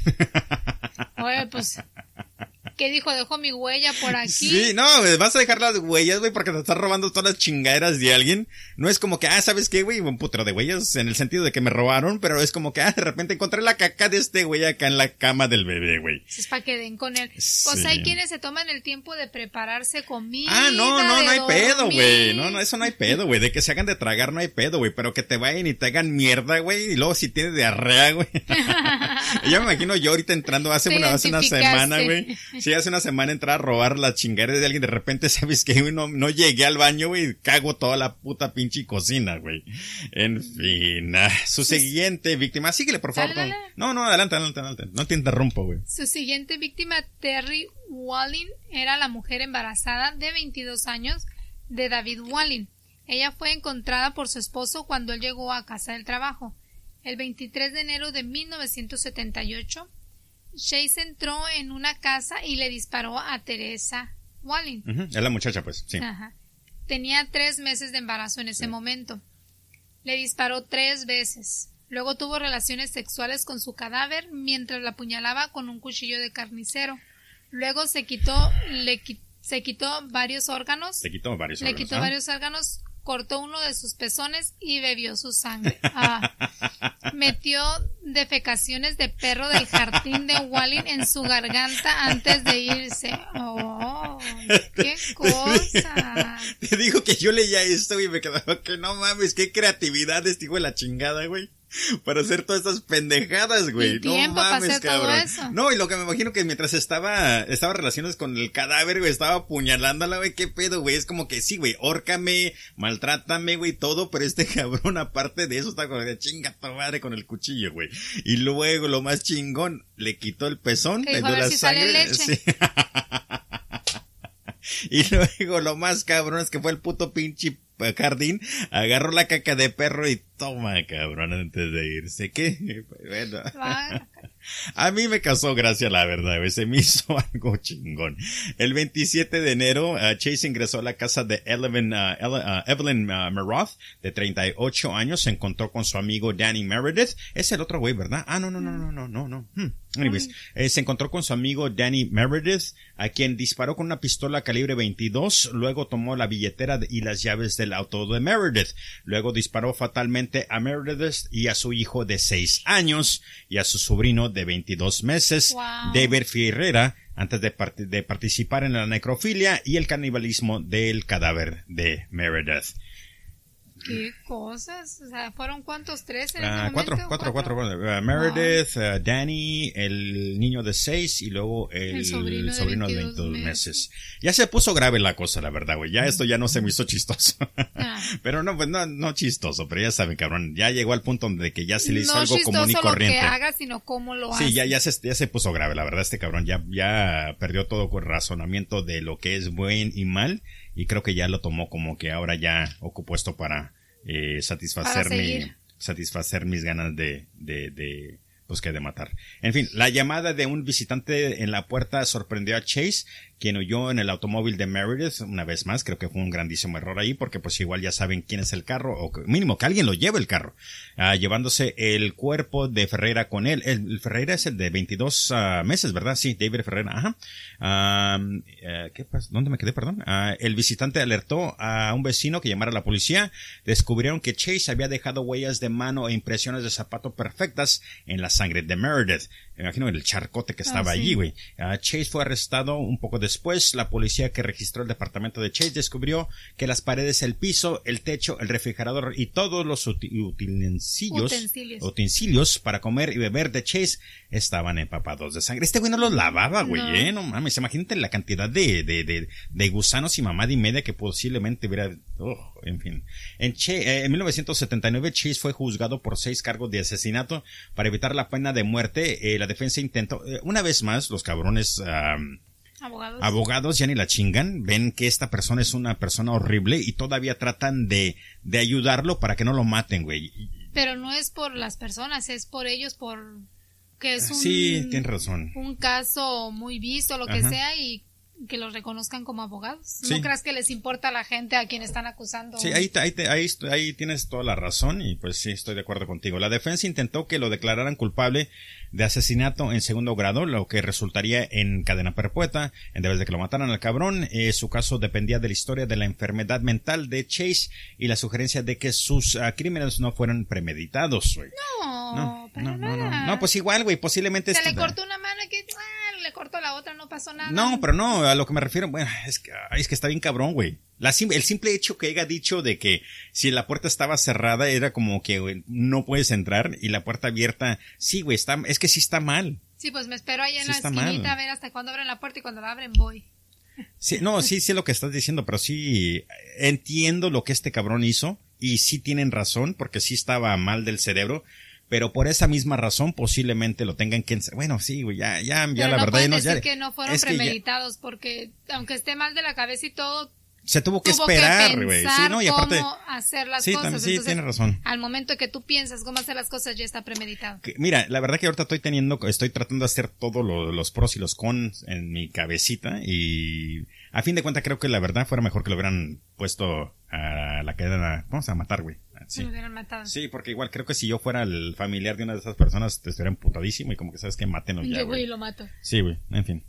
Oye, pues, ¿qué dijo? Dejo mi huella por aquí. Sí, no, vas a dejar las huellas, güey, porque te estás robando todas las chingaderas de alguien. No es como que, ah, ¿sabes qué, güey? Un putero de huellas en el sentido de que me robaron, pero es como que, ah, de repente encontré la caca de este güey acá en la cama del bebé, güey. Es para que den con él. Pues Sí. hay quienes se toman el tiempo de prepararse comida. Ah, no, no, no hay pedo, güey. No, no, eso no hay pedo, güey. De que se hagan de tragar no hay pedo, güey. Pero que te vayan y te hagan mierda, güey. Y luego si tienes diarrea, güey. yo me imagino yo ahorita entrando hace una, hace una semana, güey. Sí, hace una semana entrar a robar la chingada de alguien. De repente, ¿sabes güey? No, no llegué al baño, güey. Cago toda la puta pinche cocina, güey. En fin. ah, su siguiente víctima. Síguele, por favor. Dale, dale. No, no, adelante, adelante, adelante. No te interrumpo, güey. Su siguiente víctima, Terry Wallin, era la mujer embarazada de 22 años de David Wallin. Ella fue encontrada por su esposo cuando él llegó a casa del trabajo. El 23 de enero de 1978, Chase entró en una casa y le disparó a Teresa Wallin. Ujú, Es la muchacha, pues, sí. Ajá. Tenía tres meses de embarazo en ese momento. Le disparó tres veces. Luego tuvo relaciones sexuales con su cadáver mientras la apuñalaba con un cuchillo de carnicero. Luego se quitó, le se quitó varios órganos, Le quitó varios le órganos, quitó ¿ah? varios órganos, cortó uno de sus pezones y bebió su sangre. Ah. Metió defecaciones de perro del jardín de Wallin en su garganta antes de irse. Oh, qué cosa. Te digo que yo leía esto y me quedaba que no mames, qué creatividad este hijo de la chingada, güey. Para hacer todas estas pendejadas, güey. Y No para mames, todo cabrón. eso. No, y lo que me imagino que mientras estaba, estaba relaciones con el cadáver, güey, estaba apuñalándola, güey, qué pedo, güey. Es como que sí, güey, órcame, maltrátame, güey, todo, pero este cabrón, aparte de eso, está como de chinga tu madre con el cuchillo, güey. Y luego, lo más chingón, le quitó el pezón, le dio la si sale sangre. leche. sí. Y luego lo más cabrón es que fue el puto pinche jardín, agarró la caca de perro y toma, cabrón, antes de irse. ¿Qué? Bueno. A mí me causó gracia, la verdad, se me hizo algo chingón. El 27 de enero, uh, Chase ingresó a la casa de Evelyn, uh, uh, Evelyn Meroth, de 38 años, se encontró con su amigo Danny Meredith. Es el otro güey, ¿verdad? Ah, no, no, no, no, no, no, no. Hmm. Anyways, eh, se encontró con su amigo Danny Meredith, a quien disparó con una pistola calibre 22, luego tomó la billetera y las llaves del auto de Meredith, luego disparó fatalmente a Meredith y a su hijo de 6 años y a su sobrino de 22 meses, David Ferreira, antes de, de participar en la necrofilia y el canibalismo del cadáver de Meredith. ¿Qué cosas? O sea, ¿fueron cuántos? ¿Tres en uh, cuatro, cuatro, cuatro, cuatro, Meredith, uh, Danny, el niño de seis y luego el, sobrino, de 22, meses. Ya se puso grave la cosa, la verdad, güey. Ya esto ya no se me hizo chistoso. Ah. pero no, pues no, no chistoso, pero ya saben, cabrón. Ya llegó al punto donde que ya se le hizo algo común y corriente. No lo que haga, sino cómo lo hace. Sí, ya, ya, se, ya se puso grave, la verdad, este cabrón ya, ya perdió todo con razonamiento de lo que es buen y mal y creo que ya lo tomó como que ahora ya ocupó esto para eh, satisfacer satisfacer mis ganas de, de, de pues que de matar. En fin, la llamada de un visitante en la puerta sorprendió a Chase, quien huyó en el automóvil de Meredith una vez más. Creo que fue un grandísimo error ahí porque pues igual ya saben quién es el carro o mínimo que alguien lo lleve el carro. Ah, llevándose el cuerpo de Ferreira con él. El, Ferreira es el de 22 ah, meses, ¿verdad? Sí, David Ferreira. Ajá. Eh, ¿Qué pasa? ¿Dónde me quedé? Perdón. Ah, el visitante alertó a un vecino que llamara a la policía. Descubrieron que Chase había dejado huellas de mano e impresiones de zapato perfectas en la sangre de Meredith. Me imagino el charcote que estaba allí, güey. Chase fue arrestado un poco de Después, la policía que registró el departamento de Chase descubrió que las paredes, el piso, el techo, el refrigerador y todos los utensilios, utensilios. para comer y beber de Chase estaban empapados de sangre. Este güey no los lavaba, güey, no. ¿eh? No mames, imagínate la cantidad de, de, de, de gusanos y mamada y media que posiblemente hubiera, oh, en fin. En, eh, en 1979, Chase fue juzgado por seis cargos de asesinato para evitar la pena de muerte. Eh, la defensa intentó, eh, una vez más, los cabrones, Abogados. Abogados ya ni la chingan, ven que esta persona es una persona horrible y todavía tratan de, de ayudarlo para que no lo maten, güey. Pero no es por las personas, es por ellos, por que es un, sí, tienes razón. un caso muy visto, lo que sea, y que los reconozcan como abogados. ¿No creas que les importa a la gente a quien están acusando? Sí, ahí, ahí, ahí, ahí, tienes toda la razón y pues sí, estoy de acuerdo contigo. La defensa intentó que lo declararan culpable de asesinato en segundo grado, lo que resultaría en cadena perpetua, en vez de que lo mataran al cabrón. Eh, su caso dependía de la historia de la enfermedad mental de Chase y la sugerencia de que sus uh, crímenes no fueran premeditados. No, no, no, no, no, no, pues igual, güey, posiblemente... Se le cortó una mano y que ah, le cortó la otra, no pasó nada. No, pero no, a lo que me refiero, bueno, es que, es que está bien cabrón, güey. La, el simple hecho que haya dicho de que si la puerta estaba cerrada era como que no puedes entrar y la puerta abierta, sí, güey, está, es que sí está mal. Sí, pues me espero ahí en la esquinita a ver hasta cuándo abren la puerta y cuando la abren voy. Sí, no, sí sé lo que estás diciendo, pero sí entiendo lo que este cabrón hizo y sí tienen razón porque sí estaba mal del cerebro, pero por esa misma razón posiblemente lo tengan que bueno sí güey ya ya ya la verdad no decir que no fueron premeditados porque aunque esté mal de la cabeza y todo se tuvo que esperar, güey. Sí, no, y aparte. Cómo hacer las sí, cosas. sí, tienes razón. Al momento que tú piensas cómo hacer las cosas, ya está premeditado. mira, la verdad que ahorita estoy teniendo, estoy tratando de hacer todos los pros y los cons en mi cabecita y a fin de cuentas creo que la verdad fuera mejor que lo hubieran puesto a la cadena, vamos a matar, güey. Sí. Lo hubieran matado. Sí, porque igual creo que si yo fuera el familiar de una de esas personas, te estaría emputadísimo y como que sabes que maten ya, Yo voy y lo mato. Sí, güey, en fin.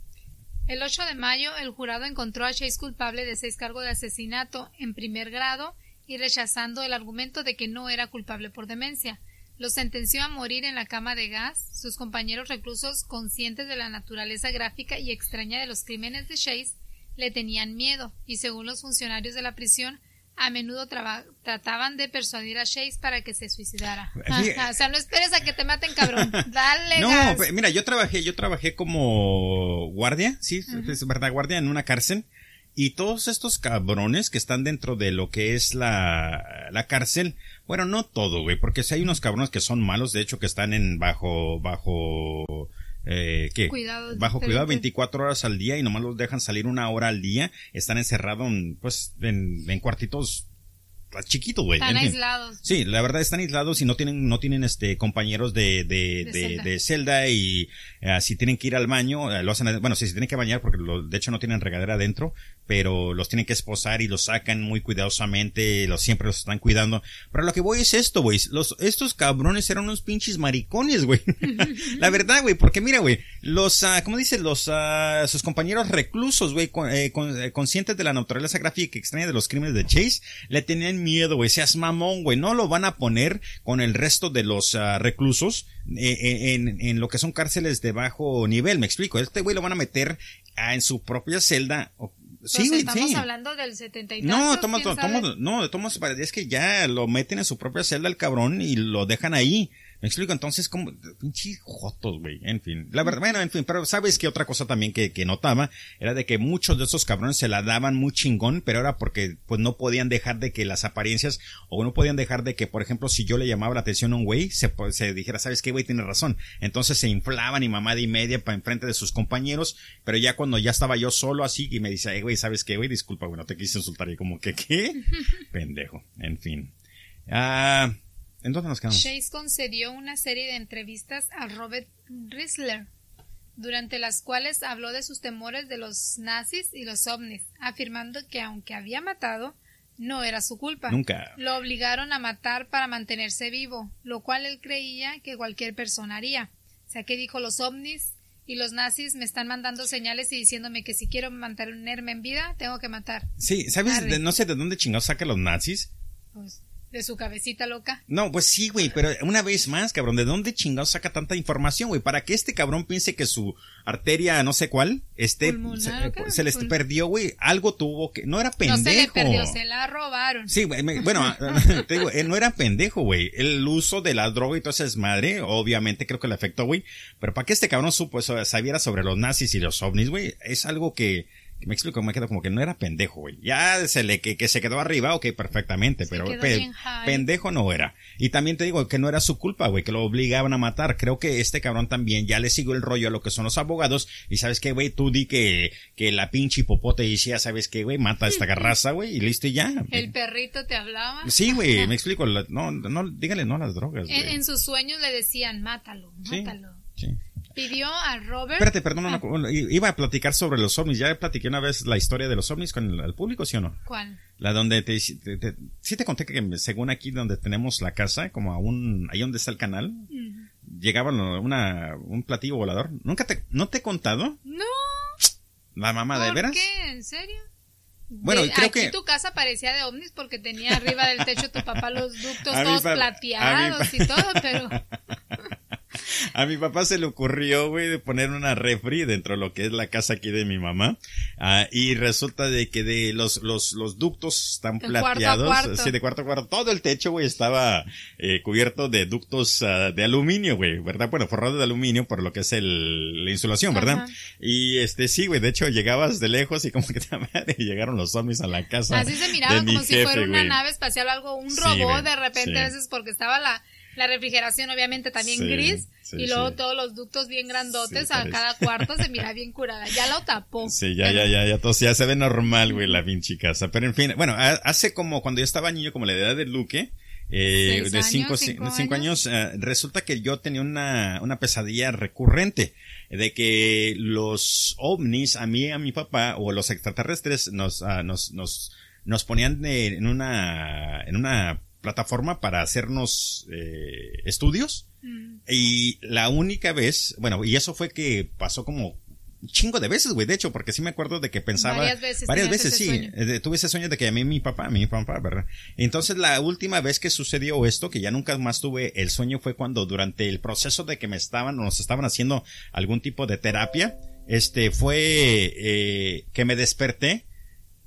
El 8 de mayo, el jurado encontró a Chase culpable de seis cargos de asesinato en primer grado y rechazando el argumento de que no era culpable por demencia. Lo sentenció a morir en la cama de gas. Sus compañeros reclusos, conscientes de la naturaleza gráfica y extraña de los crímenes de Chase, le tenían miedo y, según los funcionarios de la prisión, a menudo trataban de persuadir a Chase para que se suicidara. o sea, no esperes a que te maten, cabrón. Dale. No, mira, yo trabajé, yo trabajé como guardia, sí, es verdad, guardia en una cárcel. Y todos estos cabrones que están dentro de lo que es la, la cárcel, bueno, no todo, güey, porque si hay unos cabrones que son malos, de hecho, que están en bajo, bajo, eh, ¿qué? Bajo cuidado diferente. 24 horas al día y nomás los dejan salir una hora al día. Están encerrados en, pues, en, en cuartitos chiquitos, güey. Están en fin. aislados. Sí, la verdad están aislados y no tienen, no tienen este compañeros de, de, De de, celda. de celda y eh, si tienen que ir al baño, eh, lo hacen, bueno, si se tienen que bañar porque lo- de hecho no tienen regadera adentro, pero los tienen que esposar y los sacan muy cuidadosamente, los siempre los están cuidando. Pero lo que voy es esto, güey, los, estos cabrones eran unos pinches maricones, güey. la verdad, güey, porque mira, güey, los, ah, ¿cómo dice? Los, ah, sus compañeros reclusos, güey, eh, con- eh, conscientes de la naturaleza gráfica extraña de los crímenes de Chase, le tenían miedo, güey, seas mamón, güey, no lo van a poner con el resto de los ah, reclusos eh, eh, en, en lo que son cárceles de bajo nivel, me explico, este güey lo van a meter en su propia celda. Sí, güey, estamos sí. hablando del setenta y No, tantos, toma, ¿quién toma- sabe? no, modos, es que ya lo meten en su propia celda al cabrón y lo dejan ahí. Me explico, entonces como, pinche jotos, güey, en fin. La verdad, bueno, en fin, pero sabes que otra cosa también que, que notaba era de que muchos de esos cabrones se la daban muy chingón, pero era porque pues no podían dejar de que las apariencias, o no podían dejar de que, por ejemplo, si yo le llamaba la atención a un güey, se, po- se dijera, sabes qué, güey, tiene razón. Entonces se inflaban y mamada y media para enfrente de sus compañeros, pero ya cuando ya estaba yo solo así y me dice, "Ay, güey, ¿sabes qué, güey? Disculpa, güey, no te quise insultar. Y como que, ¿qué? Pendejo. En fin. Ah, ¿en dónde nos quedamos? Chase concedió una serie de entrevistas a Robert Risler, durante las cuales habló de sus temores de los nazis y los ovnis, afirmando que aunque había matado, no era su culpa. Nunca. Lo obligaron a matar para mantenerse vivo, lo cual él creía que cualquier persona haría. O sea que dijo los ovnis y los nazis me están mandando señales y diciéndome que si quiero mantenerme en vida, tengo que matar. Sí, ¿sabes? De- no sé de dónde chingados saca los nazis. Pues, de su cabecita loca. No, pues sí, güey, pero una vez más, cabrón, ¿de dónde chingados saca tanta información, güey? Para que este cabrón piense que su arteria, no sé cuál, este, Pulmonar, se, ¿o qué? se les Pul- perdió, güey. Algo tuvo que, no era pendejo. No se le perdió, se la robaron. Sí, güey, me- bueno, te digo, él no era pendejo, güey. El uso de la droga y todo eso es madre, obviamente creo que le afectó, güey. Pero para que este cabrón supo, sabiera sobre los nazis y los ovnis, güey, es algo que me explico, me quedo como que no era pendejo, güey. Ya se le, que, que se quedó arriba, ok, perfectamente, Se pero pe- pendejo no era. Y también te digo que no era su culpa, güey, que lo obligaban a matar. Creo que este cabrón también ya le siguió el rollo a lo que son los abogados. Y sabes qué, güey, tú di que, que la pinche hipopote decía, sabes qué, güey, mata a esta garraza, güey, y listo y ya. El perrito te hablaba. Sí, güey, me explico. No, no, dígale no a las drogas, En, sus sueños le decían, mátalo, Sí. mátalo. Sí. Pidió a Robert. Espérate, perdón, una co- iba a platicar sobre los ovnis. Ya platiqué una vez la historia de los ovnis con el, el público, ¿sí o no? ¿Cuál? La donde te, te- te- sí te conté que según aquí donde tenemos la casa, como a un, ahí donde está el canal, Ujú. llegaba una, un platillo volador. ¿Nunca te, no te he contado? No. La mamá de ¿Por veras. qué? ¿En serio? Bueno, De- creo aquí que- tu casa parecía de ovnis porque tenía arriba del techo tu papá los ductos todos pa- plateados y todo, pero A mi papá se le ocurrió, güey, de poner una refri dentro de lo que es la casa aquí de mi mamá. Ah, y resulta de que de los, los, los ductos están De plateados. cuarto. Sí, de cuarto a cuarto. Todo el techo, güey, estaba eh, cubierto de ductos ah, de aluminio, güey, ¿verdad? Bueno, forrado de aluminio por lo que es el, la insulación, ¿verdad? Ajá. Y este, sí, güey, de hecho llegabas de lejos y como que te madre, llegaron los zombies a la casa. así se de miraba mi como si jefe, fuera una nave espacial o algo, un robot de repente sí. a veces porque estaba la, la refrigeración obviamente también Sí, gris sí, y luego sí. todos los ductos bien grandotes a cada cuarto se mira bien curada. Ya lo tapó. Sí, ya, Pero- ya, ya, ya, todo, ya se ve normal, güey, la pinche casa. Pero en fin, bueno, ha- hace como cuando yo estaba niño, como la edad de Luque, eh, de años, cinco, cinco ci- cinco años, eh, resulta que yo tenía una, una pesadilla recurrente de que los ovnis, a mí a mi papá, o los extraterrestres, nos, ah, nos, nos, nos ponían en una, en una plataforma para hacernos eh, estudios. Mm. Y la única vez, bueno, y eso fue que pasó como un chingo de veces, güey, de hecho, porque sí me acuerdo de que pensaba. Varias veces Varias veces, sí. sueño. eh, tuve ese sueño de que a mí mi papá, a mi papá, ¿verdad? Entonces la última vez que sucedió esto, que ya nunca más tuve el sueño, fue cuando durante el proceso de que me estaban, o nos estaban haciendo algún tipo de terapia, este, fue, eh, que me desperté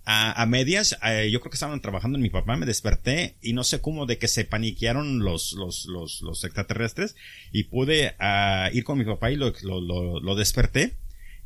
a, a medias, eh, yo creo que estaban trabajando en mi papá, me desperté y no sé cómo de que se paniquearon los, los, los, los extraterrestres y pude ah, ir con mi papá y lo, lo, lo, lo desperté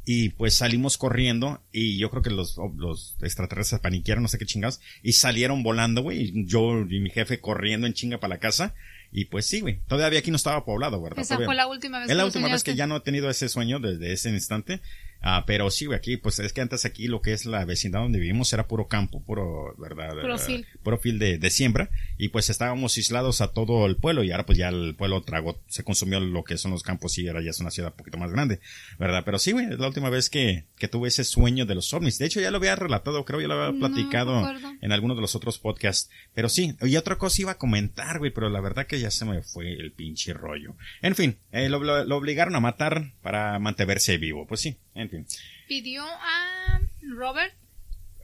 y pues salimos corriendo y yo creo que los, los extraterrestres paniquearon, no sé qué chingados, y salieron volando, güey, yo y mi jefe corriendo en chinga para la casa Y pues sí, güey. Todavía aquí no estaba poblado, ¿verdad? Esa Todavía- fue la última vez Es la última vez que ya no he tenido ese sueño desde ese instante. Ah, pero sí, aquí, pues es que antes aquí lo que es la vecindad donde vivimos era puro campo, puro, ¿verdad? Puro fil. puro fil de, de siembra. Y pues estábamos aislados a todo el pueblo y ahora pues ya el pueblo tragó, se consumió lo que son los campos y ahora ya es una ciudad un poquito más grande, ¿verdad? Pero sí, güey, es la última vez que, que tuve ese sueño de los ovnis. De hecho, ya lo había relatado, creo, ya lo había platicado no en alguno de los otros podcasts. Pero sí, y otra cosa iba a comentar, güey, pero la verdad que ya se me fue el pinche rollo. En fin, eh, lo, lo- lo obligaron a matar para mantenerse vivo. Pues sí, en fin. Pidió a Robert,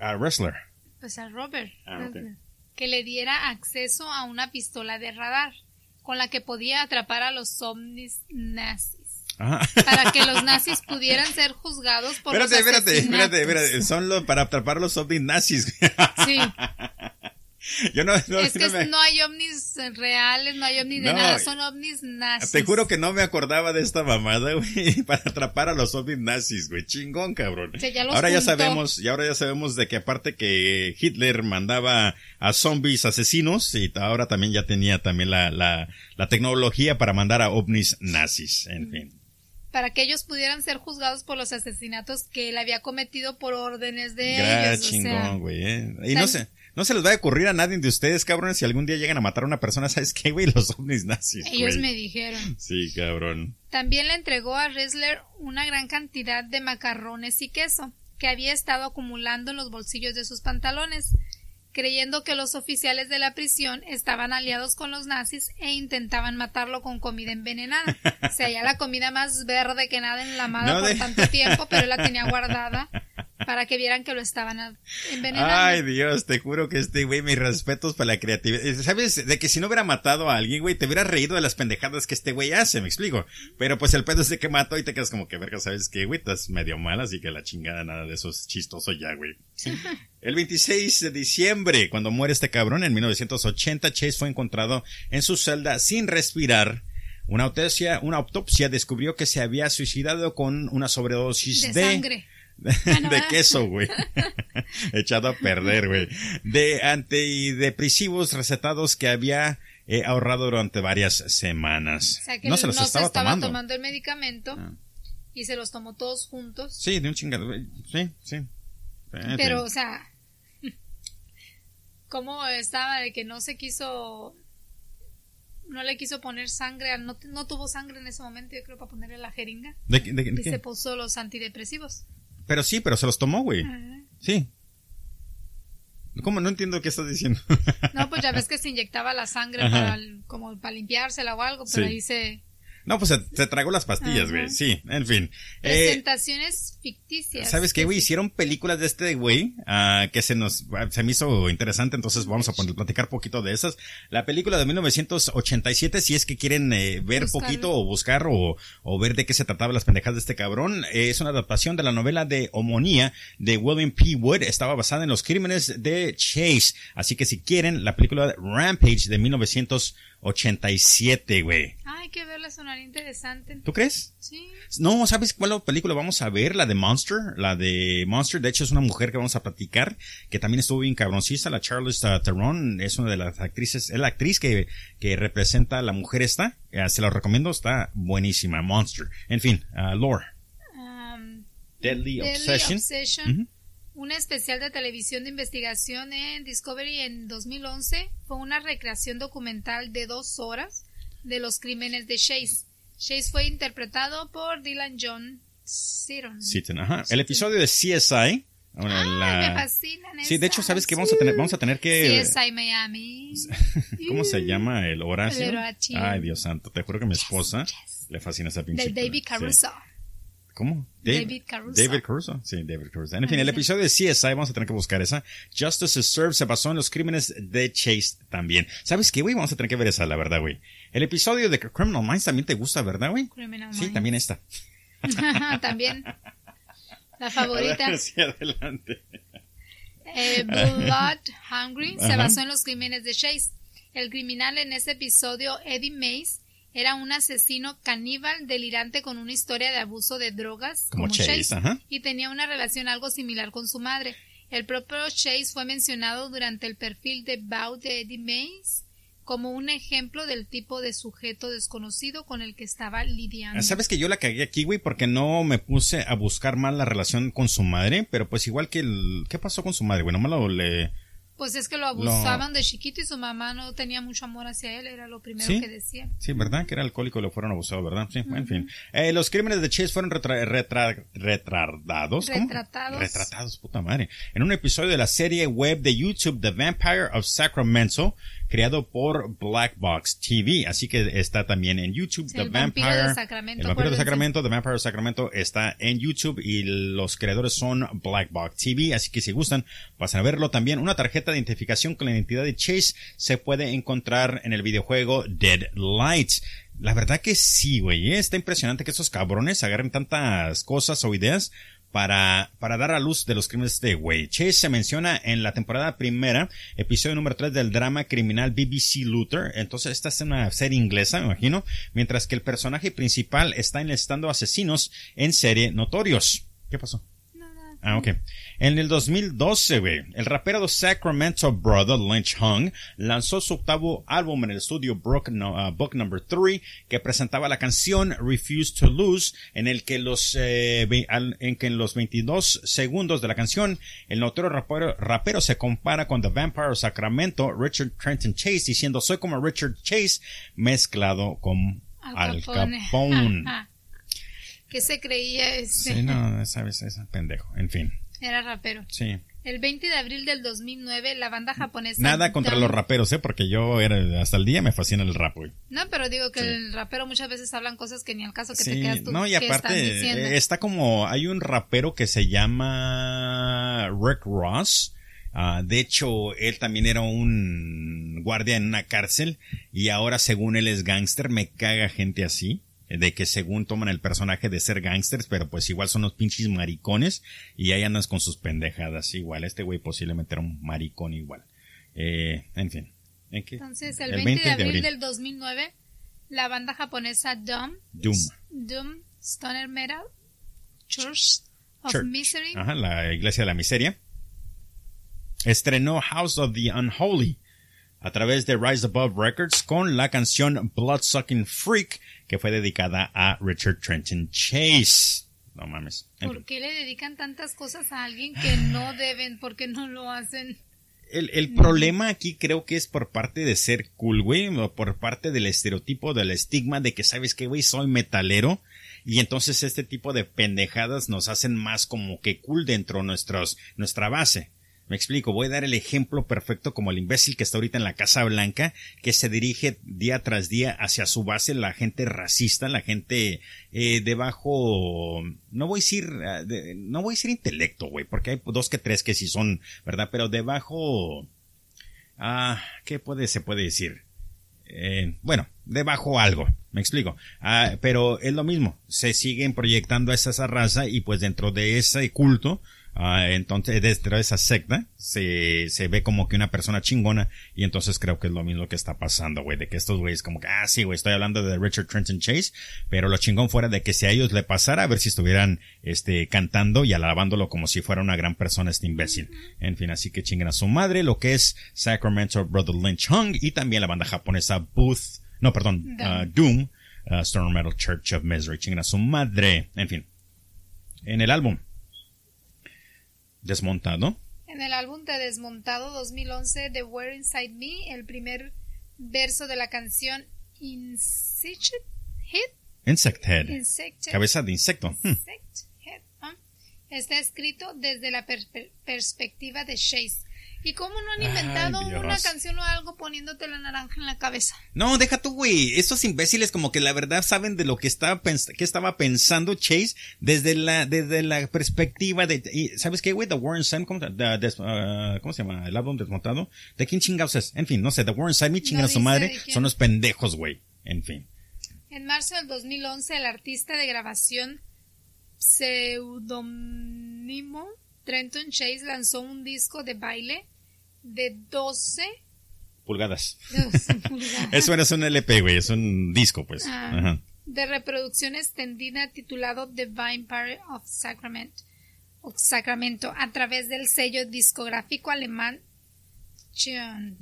A wrestler. pues a Robert, Ah, ok. que le diera acceso a una pistola de radar con la que podía atrapar a los ovnis nazis. Ajá. Para que los nazis pudieran ser juzgados por Espérate, los espérate, espérate, espérate. Son los para atrapar los ovnis nazis. Sí, Yo no, no, es que no me- no hay ovnis reales, no hay ovnis de nada, son ovnis nazis. Te juro que no me acordaba de esta mamada, güey, para atrapar a los ovnis nazis, güey. Chingón, cabrón. O sea, ya los ahora ya sabemos, y ahora ya sabemos de que aparte que Hitler mandaba a zombies asesinos, y ahora también ya tenía también la, la, la tecnología para mandar a ovnis nazis, en fin. Para que ellos pudieran ser juzgados por los asesinatos que él había cometido por órdenes de Gra- ellos. o sea, chingón, güey. eh. Y no sé, no se les va a ocurrir a nadie de ustedes, cabrones, si algún día llegan a matar a una persona, ¿sabes qué, güey? Los ovnis nazis, ellos güey. me dijeron. Sí, cabrón. También le entregó a Ressler una gran cantidad de macarrones y queso que había estado acumulando en los bolsillos de sus pantalones, creyendo que los oficiales de la prisión estaban aliados con los nazis e intentaban matarlo con comida envenenada. O sea, ya la comida más verde que nada en la madre No por de- tanto tiempo, pero él la tenía guardada para que vieran que lo estaban envenenando. Ay, Dios, te juro que este güey, mis respetos para la creatividad. Eh, ¿Sabes? De que si no hubiera matado a alguien, güey, te hubiera reído de las pendejadas que este güey hace, me explico. Pero pues el pedo es de que mató y te quedas como que, verga, ¿sabes qué, güey? Estás medio mal, así que la chingada, nada de eso es chistoso ya, güey. El 26 de diciembre, cuando muere este cabrón, en 1980, Chase fue encontrado en su celda sin respirar. Una autopsia, una autopsia descubrió que se había suicidado con una sobredosis de sangre. De, queso, güey. Echado a perder, güey. De antidepresivos recetados que había eh, ahorrado durante varias semanas. O sea, que no se los estaba, tomando. el medicamento Ah. y se los tomó todos juntos. Sí, de un chingado. Sí, sí. Pero, o sea, ¿cómo estaba de que no se quiso, no le quiso poner sangre, no, no tuvo sangre en ese momento, yo creo, para ponerle la jeringa, ¿De de de y qué? se puso los antidepresivos. Pero sí, pero se los tomó, güey. Ajá. Sí. ¿Cómo? No entiendo qué estás diciendo. No, pues ya ves que se inyectaba la sangre Ajá. para, como para limpiársela o algo, pero Sí. ahí se... no, pues se, se tragó las pastillas, güey. Sí, en fin. Eh, Presentaciones ficticias. ¿Sabes qué, güey? Hicieron películas de este güey ah, que se nos se me hizo interesante, entonces vamos a poner, platicar poquito de esas. La película de 1987, si es que quieren eh, ver Buscarlo. poquito o buscar o, o ver de qué se trataba las pendejadas de este cabrón, eh, es una adaptación de la novela de Homonía de William P. Wood. Estaba basada en los crímenes de Chase. Así que si quieren, la película de Rampage de 1987, güey. Ay, que verla sonaría interesante. ¿Tú crees? Sí. No, ¿sabes cuál película vamos a ver? La de Monster. La de Monster, de hecho, es una mujer que vamos a platicar, que también estuvo bien cabroncista. La Charlize uh, Theron es una de las actrices, es la actriz que, que representa a la mujer esta. Eh, se la recomiendo, está buenísima. Monster. En fin, uh, Lore. Um, Deadly, Deadly Obsession. Un especial de televisión de investigación en Discovery en 2011, fue una recreación documental de dos horas de los crímenes de Chase. Chase fue interpretado por Dylan John Seaton. El episodio de CSI. bueno, Ay, la- me fascinan Sí, de hecho. ¿sabes qué? Vamos a tener, vamos a tener que... CSI Miami. ¿Cómo se llama el Horacio? El. Ay, Dios santo, te juro que mi esposa yes. le fascina esa pinche. De David sí. ¿Cómo? David Caruso. David Caruso. Sí, David Caruso. En fin, el sí. episodio de CSI, vamos a tener que buscar esa. Justice is Served se basó en los crímenes de Chase también. ¿Sabes qué, güey? Vamos a tener que ver esa, la verdad, güey. El episodio de Criminal Minds también te gusta, ¿verdad, güey? Criminal Sí, Minds. también esta. también. La favorita. Sí, adelante. Eh, Blood Hungry se basó en los crímenes de Chase. El criminal en ese episodio, Eddie Mays, era un asesino caníbal delirante con una historia de abuso de drogas Como como, Chase, Chase, ajá. y tenía una relación algo similar con su madre. El propio Chase fue mencionado durante el perfil de Bow de Eddie Mays como un ejemplo del tipo de sujeto desconocido con el que estaba lidiando. Sabes que yo la cagué aquí, güey, porque no me puse a buscar más la relación con su madre, pero pues igual que el... ¿Qué pasó con su madre, güey? No me lo le... Pues es que lo abusaban de chiquito y su mamá no tenía mucho amor hacia él, era lo primero que decía. Sí, ¿verdad? Que era alcohólico y lo fueron abusados, ¿verdad? Sí, en fin. Eh, los crímenes de Chase fueron retratados. Retratados. Retratados, puta madre. En un episodio de la serie web de YouTube The Vampire of Sacramento, creado por Black Box TV. Así que está también en YouTube. The el Vampire de Sacramento. El Vampiro de Sacramento, The Vampire of Sacramento está en YouTube y los creadores son Black Box TV. Así que si gustan, pasen a verlo también. Una tarjeta de identificación con la identidad de Chase se puede encontrar en el videojuego Dead Lights. La verdad que sí, güey. ¿eh? Está impresionante que esos cabrones agarren tantas cosas o ideas para, para dar a luz de los crímenes de güey. Chase se menciona en la temporada primera, episodio número 3 del drama criminal BBC Luther. Entonces, esta es una serie inglesa, me imagino, mientras que el personaje principal está enlistando asesinos en serie notorios. ¿Qué pasó? Ah, ok. En el 2012, güey, el rapero de Sacramento Brother Lynch Hung lanzó su octavo álbum en el estudio Book, uh, Book Number 3 que presentaba la canción Refuse to Lose en el que los eh, en que en los 22 segundos de la canción el notorio rapero, rapero se compara con The Vampire Sacramento Richard Trenton Chase diciendo soy como Richard Chase mezclado con Al Capone. ¿Qué se creía ese? Sí, no, sabes, es pendejo. En fin. Era rapero. Sí. El 20 de abril del 2009, la banda japonesa. Nada contra los raperos, ¿eh? Porque yo era, hasta el día me fascina el rap, güey. No, pero digo que el rapero muchas veces hablan cosas que ni al caso que te quedas tú. No, y aparte, está como, hay un rapero que se llama Rick Ross. Ah, de hecho, él también era un guardia en una cárcel y ahora según él es gángster, me caga gente así de que según toman el personaje de ser gangsters, pero pues igual son los pinches maricones y ahí andas con sus pendejadas igual. Este güey posiblemente era un maricón igual. Eh, en fin. Entonces, el, 20, de abril, del 2009, la banda japonesa Doom, Doom, Doom Stoner Metal Church of Misery, Ajá, la iglesia de la miseria, estrenó House of the Unholy a través de Rise Above Records con la canción Bloodsucking Freak que fue dedicada a Richard Trenton Chase. No mames. ¿Por qué le dedican tantas cosas a alguien que no deben? ¿Por qué no lo hacen? El, el problema aquí creo que es por parte de ser cool, güey, o por parte del estereotipo, del estigma de que, ¿sabes qué, güey? Soy metalero. Y entonces este tipo de pendejadas nos hacen más como que cool dentro de nuestros, nuestra base. Me explico, voy a dar el ejemplo perfecto como el imbécil que está ahorita en la Casa Blanca, que se dirige día tras día hacia su base, la gente racista, la gente eh, de bajo, no voy a decir, eh, no voy a decir intelecto, güey, porque hay dos que tres que sí son, ¿verdad? Pero de bajo, ah, ¿qué puede, se puede decir? Eh, bueno, debajo algo, me explico. Ah, pero es lo mismo, se siguen proyectando a esa raza y pues dentro de ese culto, Ah, entonces, dentro de esa secta, se, se ve como que una persona chingona, y entonces creo que es lo mismo que está pasando, güey, de que estos güeyes como que, ah, sí, güey, estoy hablando de Richard Trenton Chase, pero lo chingón fuera de que si a ellos le pasara, a ver si estuvieran, este, cantando y alabándolo como si fuera una gran persona este imbécil. En fin, así que chinguen a su madre, lo que es Sacramento Brother Lynch Hung, y también la banda japonesa Booth, no, perdón, Doom, uh, Storm Metal Church of Misery, chinguen a su madre, en fin. En el álbum, Desmontado. En el álbum de Desmontado 2011 de Where Inside Me, el primer verso de la canción Insect Head. Insect Head. Cabeza de insecto. Hmm. Está escrito desde la perspectiva de Chase ¿Y cómo no han inventado una canción o algo poniéndote la naranja en la cabeza? No, deja tú, güey. Estos imbéciles como que la verdad saben de lo que estaba, que estaba pensando Chase desde la, desde la perspectiva de... ¿Sabes qué, güey? The Warren Sun, ¿cómo, uh, ¿cómo, se llama? El álbum desmontado. ¿De quién chingados es? En fin, no sé. The Warren Sun, mi chingada su madre. Son los pendejos, güey. En fin. En marzo del 2011, el artista de grabación pseudónimo Trenton Chase lanzó un disco de baile de 12 pulgadas. Eso no es un LP, güey, es un disco, pues. Ah, de reproducción extendida titulado The Vampire of Sacramento, of Sacramento a través del sello discográfico alemán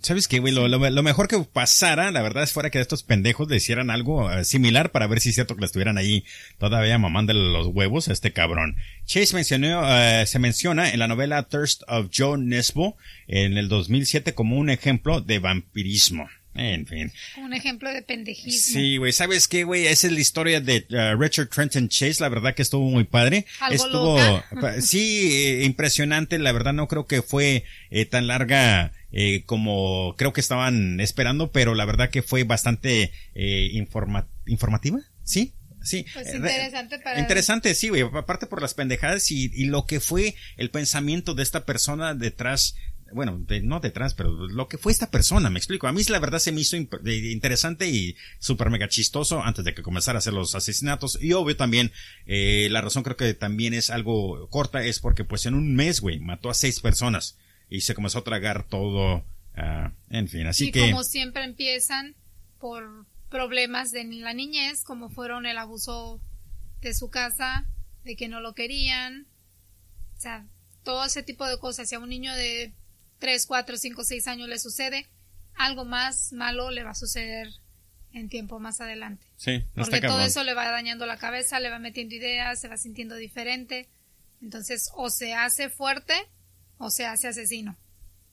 ¿Sabes qué, güey? Lo, lo, mejor que pasara, la verdad, es fuera que estos pendejos le hicieran algo eh, similar para ver si es cierto que le estuvieran ahí todavía mamándole los huevos a este cabrón. Chase mencionó, eh, se menciona en la novela Thirst of Joe Nesbo en el 2007 como un ejemplo de vampirismo. En fin. Un ejemplo de pendejismo. Sí, güey. ¿Sabes qué, güey? Esa es la historia de uh, Richard Trenton Chase. La verdad que estuvo muy padre. estuvo, sí, eh, impresionante. La verdad no creo que fue eh, tan larga eh, como creo que estaban esperando, pero la verdad que fue bastante informativa. ¿Sí? Sí. Pues interesante para... Interesante, sí, güey. Aparte por las pendejadas y, y, lo que fue el pensamiento de esta persona detrás bueno, no detrás, pero lo que fue esta persona, me explico. A mí la verdad se me hizo interesante y súper mega chistoso antes de que comenzara a hacer los asesinatos. Y obvio también, eh, la razón creo que también es algo corta, es porque pues en un mes, güey, mató a seis personas y se comenzó a tragar todo, uh, en fin, así y que... como siempre empiezan por problemas de la niñez, como fueron el abuso de su casa, de que no lo querían, o sea, todo ese tipo de cosas. Si a un niño de 3, 4, 5, 6 años le sucede, algo más malo le va a suceder en tiempo más adelante. Sí, Porque todo eso le va dañando la cabeza, le va metiendo ideas, se va sintiendo diferente. Entonces, o se hace fuerte o se hace asesino.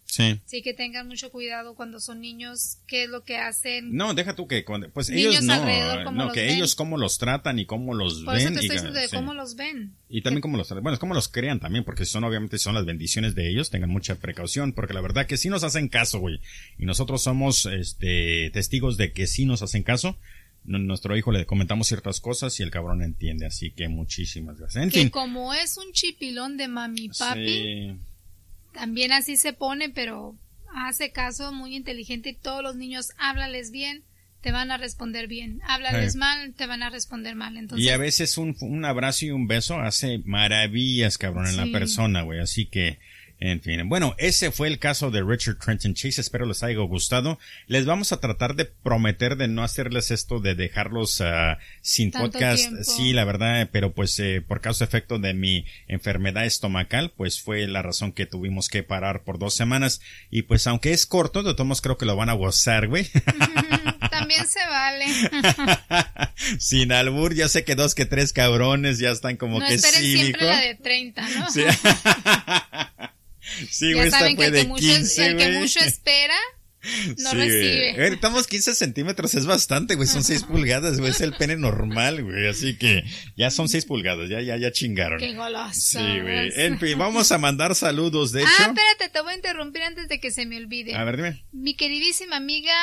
Sí. Sí que tengan mucho cuidado cuando son niños, qué es lo que hacen. No, deja tú que pues ellos no, no que ellos cómo los tratan y cómo los Por ven. Eso te estoy diciendo de cómo los ven. Y también cómo los bueno, es cómo los crean también, porque son obviamente son las bendiciones de ellos, tengan mucha precaución, porque la verdad que sí nos hacen caso, güey. Y nosotros somos este testigos de que sí nos hacen caso. Nuestro hijo le comentamos ciertas cosas y el cabrón entiende, así que muchísimas gracias. En que como es un chipilón de mami papi, también así se pone, pero hace caso, muy inteligente. Todos los niños háblales bien, te van a responder bien. Háblales mal, te van a responder mal. Entonces, y a veces un, un abrazo y un beso hace maravillas, cabrón, en la persona, güey. Así que en fin, bueno, ese fue el caso de Richard Trenton Chase. Espero les haya gustado. Les vamos a tratar de prometer de no hacerles esto de dejarlos uh, sin podcast. Sí, la verdad, pero pues eh, por causa efecto de mi enfermedad estomacal, pues fue la razón que tuvimos que parar por dos semanas. Y pues aunque es corto, de todos creo que lo van a gozar, güey. También se vale. sin albur, ya sé que dos que tres cabrones ya están como no que sí, siempre la de 30, ¿no? Sí. Sí, güey, esta fue de 15, El que mucho espera, no recibe. estamos 15 centímetros, es bastante, güey, son 6 pulgadas, güey, es el pene normal, güey, así que ya son 6 pulgadas, ya, ya, ya chingaron. Qué goloso. Sí, güey. En fin, vamos a mandar saludos, de ah, hecho. Ah, espérate, te voy a interrumpir antes de que se me olvide. A ver, dime. Mi queridísima amiga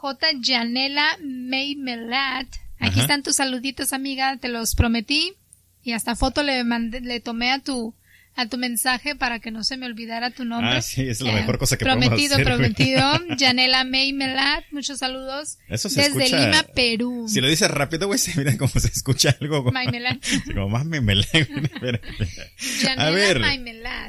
J. Janela May Melat. Aquí están tus saluditos, amiga, te los prometí. Y hasta foto le mandé, le tomé a tu, a tu mensaje para que no se me olvidara tu nombre. Ah, sí, es la mejor cosa que prometido, hacer. Prometido, prometido. Janela May Melat, muchos saludos. Eso se desde escucha, Lima, Perú. Si lo dices rápido, güey, se mira como se escucha algo. May Melat. Como más me A ver,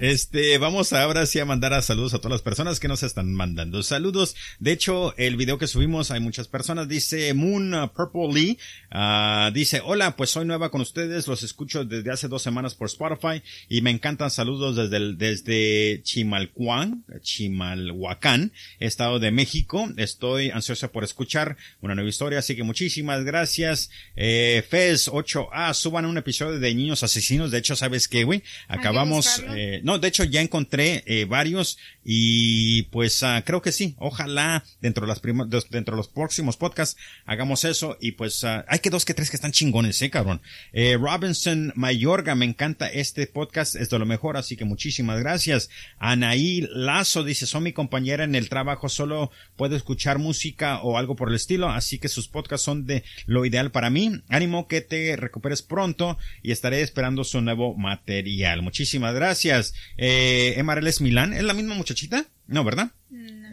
este, vamos ahora sí a mandar a saludos a todas las personas que nos están mandando saludos. De hecho, el video que subimos hay muchas personas. Dice Moon Purple Lee, uh, dice, hola, pues soy nueva con ustedes, los escucho desde hace dos semanas por Spotify y me encanta saludos desde el, desde Chimalhuacán, Chimalhuacán, Estado de México. Estoy ansiosa por escuchar una nueva historia, así que muchísimas gracias. Eh, Fez 8A, suban un episodio de Niños Asesinos. De hecho, ¿sabes qué, güey? Acabamos, eh, no, de hecho ya encontré eh, varios y pues uh, creo que sí. Ojalá dentro de las dentro de los próximos podcasts hagamos eso y pues uh, hay que dos que tres que están chingones, eh, cabrón. Eh, Robinson Mayorga, me encanta este podcast, es de lo mejor, así que muchísimas gracias. Anaí Lazo dice, son mi compañera en el trabajo, solo puedo escuchar música o algo por el estilo, así que sus podcasts son de lo ideal para mí. Ánimo que te recuperes pronto y estaré esperando su nuevo material. Muchísimas gracias. Eh, Emareles Milán, ¿es la misma muchachita? No, ¿verdad?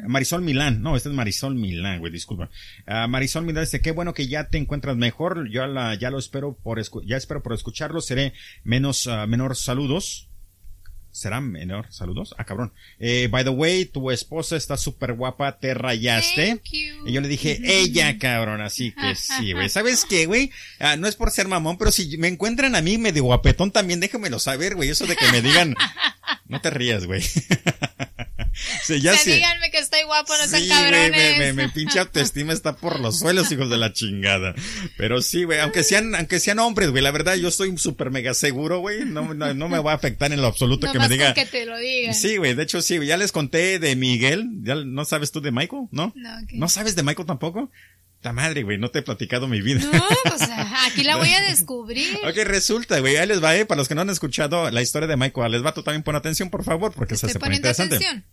Marisol Milán, no, esta es Marisol Milán, güey, disculpa. Ah, Marisol Milán dice, qué bueno que ya te encuentras mejor, yo la, ya lo espero por, ya espero por escucharlo, seré menos, uh, menor saludos. ¿Será menor saludos? Ah, cabrón. Eh, by the way, tu esposa está súper guapa, te rayaste. Y yo le dije, ella, cabrón, así que sí, güey. ¿Sabes qué, güey? Ah, no es por ser mamón, pero si me encuentran a mí medio guapetón también, déjamelo saber, güey. Eso de que me digan, no te rías, güey. sí, ya o sea, díganme que guapos, no Sí, sean güey, cabrones. me, me, me pinche autoestima está por los suelos, hijos de la chingada. Pero sí, güey, aunque sean, aunque sean hombres, güey, la verdad yo estoy súper mega seguro, güey, no, no, no me va a afectar en lo absoluto que me diga. que te lo digan. Sí, güey, de hecho sí, ya les conté de Miguel, ya no sabes tú de Michael, ¿no? No, ok. ¿No sabes de Michael tampoco? Ta madre, güey, no te he platicado mi vida. No, pues aquí la voy a descubrir. Ok, resulta, güey, ahí les va, eh, para los que no han escuchado la historia de Michael, les va, tú también pon atención, por favor, porque Estoy se pone poniendo interesante. atención.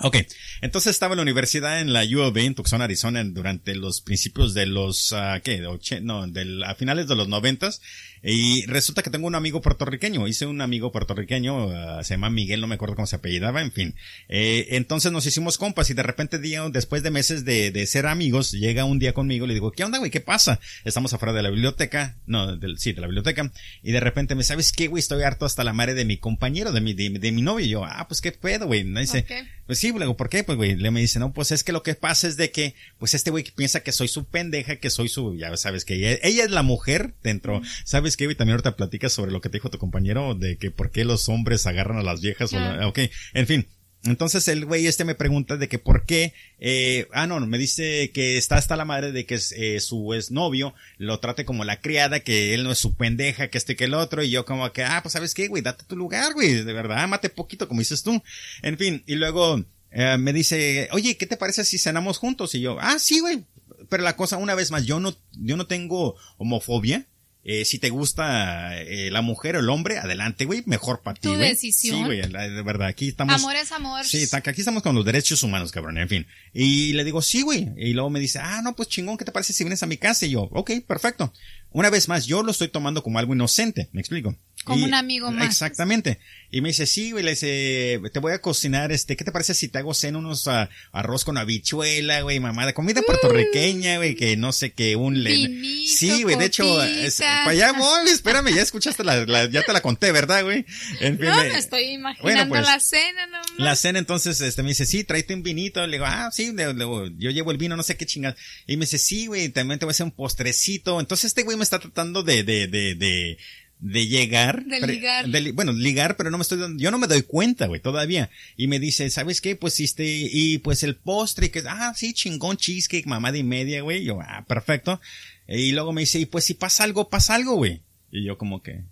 Ok, entonces estaba en la universidad en la U of A en Tucson, Arizona, durante los principios de los, ah, ¿qué? De no, del, a finales de los noventas. Y resulta que tengo un amigo puertorriqueño. Hice un amigo puertorriqueño, ah, se llama Miguel, no me acuerdo cómo se apellidaba, en fin. Eh, entonces nos hicimos compas y de repente, día, después de meses de, de ser amigos, llega un día conmigo, le digo, ¿qué onda, güey? ¿Qué pasa? Estamos afuera de la biblioteca, no, del, sí, de la biblioteca. Y de repente me, ¿sabes qué, güey? Estoy harto hasta la madre de mi compañero, de mi, de, de mi novio. Y yo, ah, pues qué pedo, güey. Me dice, pues sí, luego, ¿por qué? Pues, güey, le me dice, no, pues es que lo que pasa es de que, pues este güey piensa que soy su pendeja, que soy su, ya sabes que ella, ella es la mujer dentro, ¿sabes qué, güey? También ahorita platicas sobre lo que te dijo tu compañero, de que por qué los hombres agarran a las viejas o la- ok, en fin. Entonces el güey este me pregunta de que por qué, eh, ah no, me dice que está hasta la madre de que eh, su exnovio lo trate como la criada, que él no es su pendeja, que este que el otro, y yo como que, ah, pues sabes qué, güey, date tu lugar, güey, de verdad, ámate poquito, como dices tú. En fin, y luego eh, me dice, oye, ¿qué te parece si cenamos juntos? Y yo, ah, sí, güey. Pero la cosa, una vez más, yo no, yo no tengo homofobia. Eh, si te gusta eh, la mujer o el hombre, adelante, güey, mejor para ti, Tu decisión. Sí, güey, de verdad, aquí estamos. Amor es amor. Sí, aquí estamos con los derechos humanos, cabrón, en fin. Y le digo, sí, güey. Y luego me dice, ah, no, pues chingón, ¿qué te parece si vienes a mi casa? Y yo, ok, perfecto. Una vez más, yo lo estoy tomando como algo inocente, ¿me explico? Como Y- un amigo más. Exactamente. Y me dice, sí, güey, le dice, te voy a cocinar, este, ¿qué te parece si te hago cena unos ah, arroz con habichuela, güey, mamada, comida puertorriqueña, güey, que no sé qué, un le... Vinito, Sí, güey, de hecho, es- para allá voy, espérame, ya escuchaste la, la- ya te la conté, ¿verdad, güey? En fin, No, me- estoy imaginando Bueno, pues, la cena nomás. la cena entonces, este, me dice, sí, tráete un vinito. Le digo, ah, sí, le- le- yo llevo el vino, no sé qué chingas. Y me dice, sí, güey, también te voy a hacer un postrecito. Entonces este güey me está tratando de, de, de, de, de llegar. De ligar. de bueno, ligar, pero no me estoy dando, yo no me doy cuenta, güey, todavía. Y me dice, ¿sabes qué? Pues este, y pues el postre, que, ah, sí, chingón, cheesecake, mamada y media, güey. Yo, ah, perfecto. Y luego me dice, y pues si pasa algo, pasa algo, güey. Y yo como que,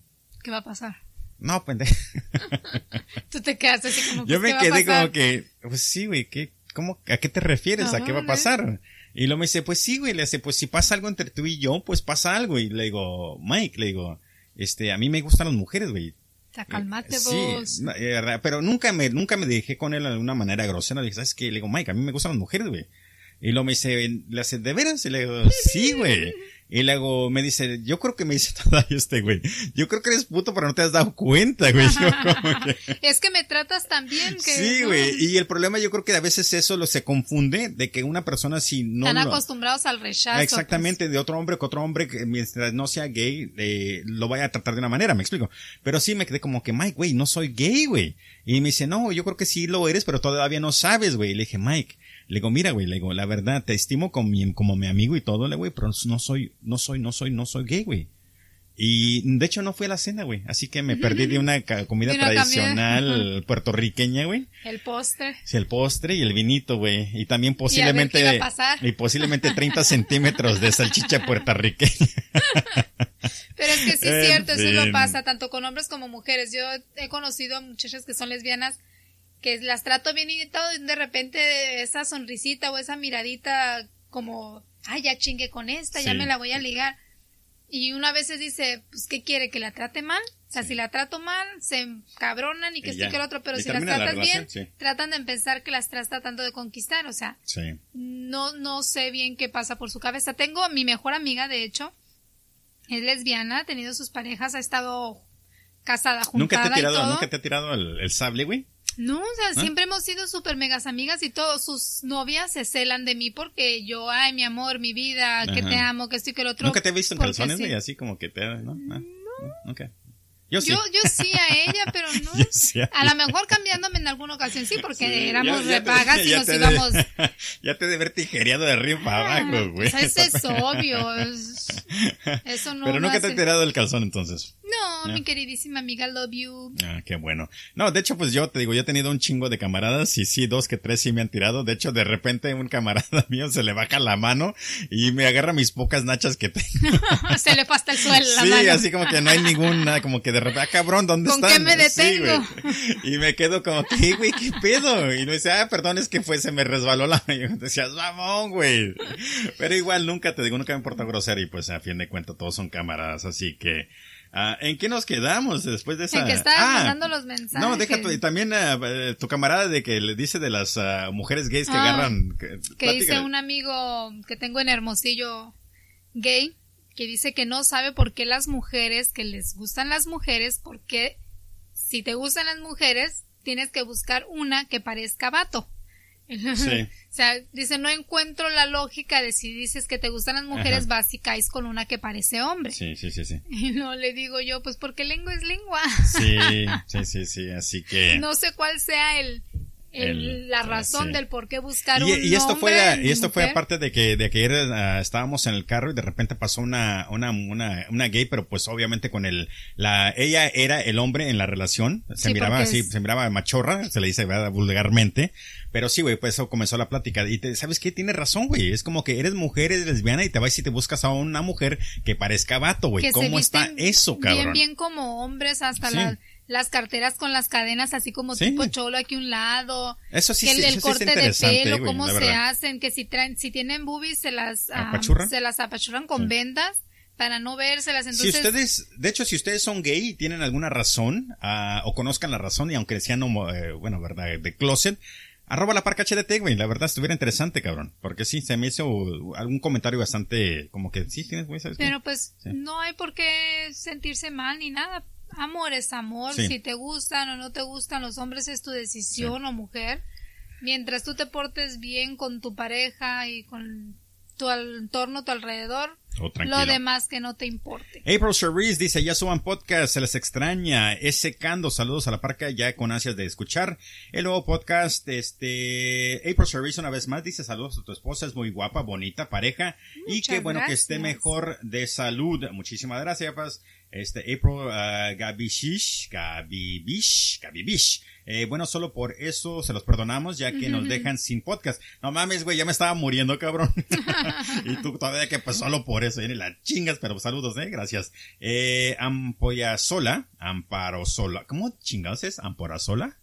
¿Qué va a pasar? no, pendejo. Tú te quedaste así como, Yo pues, me ¿qué va a quedé pasar? como que, pues sí, güey, ¿qué, cómo, ¿a qué te refieres? ¿A qué va a pasar? Y luego me dice, pues sí, güey, le dice, pues si pasa algo entre tú y yo, pues pasa algo. Y le digo, Mike, le digo, este, a mí me gustan las mujeres, güey. Calmate vos. Sí, eh, pero nunca me, nunca me dejé con él de alguna manera grosera. Le dije, ¿sabes qué? Le digo, Mike, a mí me gustan las mujeres, güey. Y luego me dice, ¿le hace de veras? Y le digo, sí, güey. Y luego me dice, yo creo que me dice todavía este güey. Yo creo que eres puto, pero no te has dado cuenta, güey. Yo como que, Es que me tratas tan bien que... Sí, güey. Y el problema yo creo que a veces eso lo se confunde de que una persona si no Están acostumbrados al rechazo. Exactamente de otro hombre que otro hombre que mientras no sea gay eh, lo vaya a tratar de una manera, me explico. Pero sí me quedé como que Mike, güey, no soy gay, güey. Y me dice, "No, yo creo que sí lo eres, pero todavía no sabes, güey." Y le dije, "Mike, le digo, mira, güey, le digo, la verdad, te estimo como mi, como mi amigo y todo, le güey, pero no soy, no soy, no soy, no soy gay, güey. Y de hecho no fui a la cena, güey. Así que me perdí de una comida De una comida. tradicional puertorriqueña, güey. El postre. Sí, el postre y el vinito, güey. Y también qué posiblemente. iba a pasar. y posiblemente 30 centímetros de salchicha puertorriqueña. Pero es que sí es cierto, eso fin. lo pasa tanto con hombres como mujeres. Yo he conocido a muchachas que son lesbianas que las trato bien y todo, y de repente esa sonrisita o esa miradita como, ay, ya chingue con esta, ya me la voy a ligar. Y una vez se dice, pues, ¿qué quiere? ¿Que la trate mal? O sea, si la trato mal, se encabronan y que esto que lo otro, pero Y si las la tratas bien, sí. tratan de pensar que las estás tratando de conquistar, o sea, no, no sé bien qué pasa por su cabeza. Tengo mi mejor amiga, de hecho, es lesbiana, ha tenido sus parejas, ha estado casada, ¿Nunca juntada te, he tirado, y todo. ¿Nunca te ha tirado el, el sable, güey? No, o sea, ¿Ah? siempre hemos sido súper megas amigas y todos sus novias se celan de mí porque yo, ay, mi amor, mi vida, que te amo, que estoy que el otro. ¿Nunca te he visto en calzones, sí. güey? Así como que te... ¿No? ¿No? Nunca. Yo sí. Yo, yo sí a ella, pero no. Sí a a lo mejor cambiándome en alguna ocasión, sí, porque Sí, éramos repagas y nos íbamos. ya te de ver tijereado de arriba para abajo, güey. Pues eso es obvio. es- Eso no. Pero nunca te he tirado el calzón entonces. No, No, mi queridísima amiga, love you. Ah, qué bueno. No, de hecho, pues yo te digo, yo he tenido un chingo de camaradas y sí, dos que tres sí me han tirado. De hecho, de repente un camarada mío se le baja la mano y me agarra mis pocas nachas que tengo. se le pasa el suelo la sí, mano. así como que no hay ninguna, como que de repente, ah, cabrón, ¿dónde ¿Con están? qué me detengo? Sí, y me quedo como, ¿qué, güey? ¿Qué pedo? Y me dice, ah, perdón, es que fue, se me resbaló la. Y yo decías, mamón, güey. Pero igual nunca te digo, nunca me importa grosero y pues a fin de cuentas todos son camaradas, así que... ah, ¿En qué nos quedamos después de esa? En que estabas Ah, mandando los mensajes. No, deja tu, y también ah, eh, tu camarada de que le dice de las ah, mujeres gays que Ah, agarran. Que, que dice un amigo que tengo en Hermosillo gay que dice que no sabe por qué las mujeres, que les gustan las mujeres, porque si te gustan las mujeres, tienes que buscar una que parezca vato. Sí. O sea, dice, no encuentro la lógica de si dices que te gustan las mujeres, Ajá. vas y caes con una que parece hombre. Sí, sí, sí, sí. Y no le digo yo, pues porque lengua es lengua. Sí, sí, sí, sí, así que... No sé cuál sea el, el- la razón sí. del por qué buscar Y, un y esto fue, y esto fue aparte de que, de que ayer ah, estábamos en el carro y de repente pasó una, una, una, una gay, pero pues obviamente con el, la, ella era el hombre en la relación, se Sí, miraba así, es- se miraba machorra, se le dice ¿verdad? vulgarmente, pero sí, güey, pues eso comenzó la plática y te, ¿sabes qué? Tienes razón, güey, es como que eres mujer, eres lesbiana y te vas y te buscas a una mujer que parezca vato, güey, ¿cómo está eso, cabrón? Bien, bien como hombres, hasta Sí. las, las carteras con las cadenas, así como Sí. tipo cholo aquí a un lado. Eso sí, que sí, el, el eso sí corte de pelo, güey, cómo se verdad. hacen, que si traen, si tienen boobies se las, ¿Apachurran? se las apachurran con Sí. vendas para no vérselas. Si Entonces, ustedes, de hecho, si ustedes son gay y tienen alguna razón, ah, o conozcan la razón, y aunque sean, homo- eh, bueno, verdad, de closet, arroba la parca HDT, güey, la verdad estuviera interesante, cabrón, porque sí, se me hizo algún comentario bastante, como que, sí, tienes, güey, ¿sabes qué? pero pues no hay por qué sentirse mal ni nada. Amor es amor. Sí. Si te gustan o no te gustan los hombres es tu decisión o mujer. Mientras tú te portes bien con tu pareja y con tu entorno, tu alrededor, tranquilo. lo demás que no te importe. April Cherise dice, ya suban podcast, se les extraña. Es secando, saludos a la parca, ya con ansias de escuchar el nuevo podcast. Este, April Cherise una vez más dice, saludos a tu esposa, es muy guapa, bonita, pareja. y que bueno que esté mejor de salud. Muchísimas gracias. Este, April uh, Gabish, Gabibish, Gabibish. Eh, bueno, solo por eso se los perdonamos, ya que nos dejan sin podcast. No mames, güey, ya me estaba muriendo, cabrón. y tú todavía que pues solo por eso, viene las chingas, pero saludos, eh, gracias. Eh, Ampolla Sola, Amparo Sola. ¿Cómo chingados es? Ampora Sola.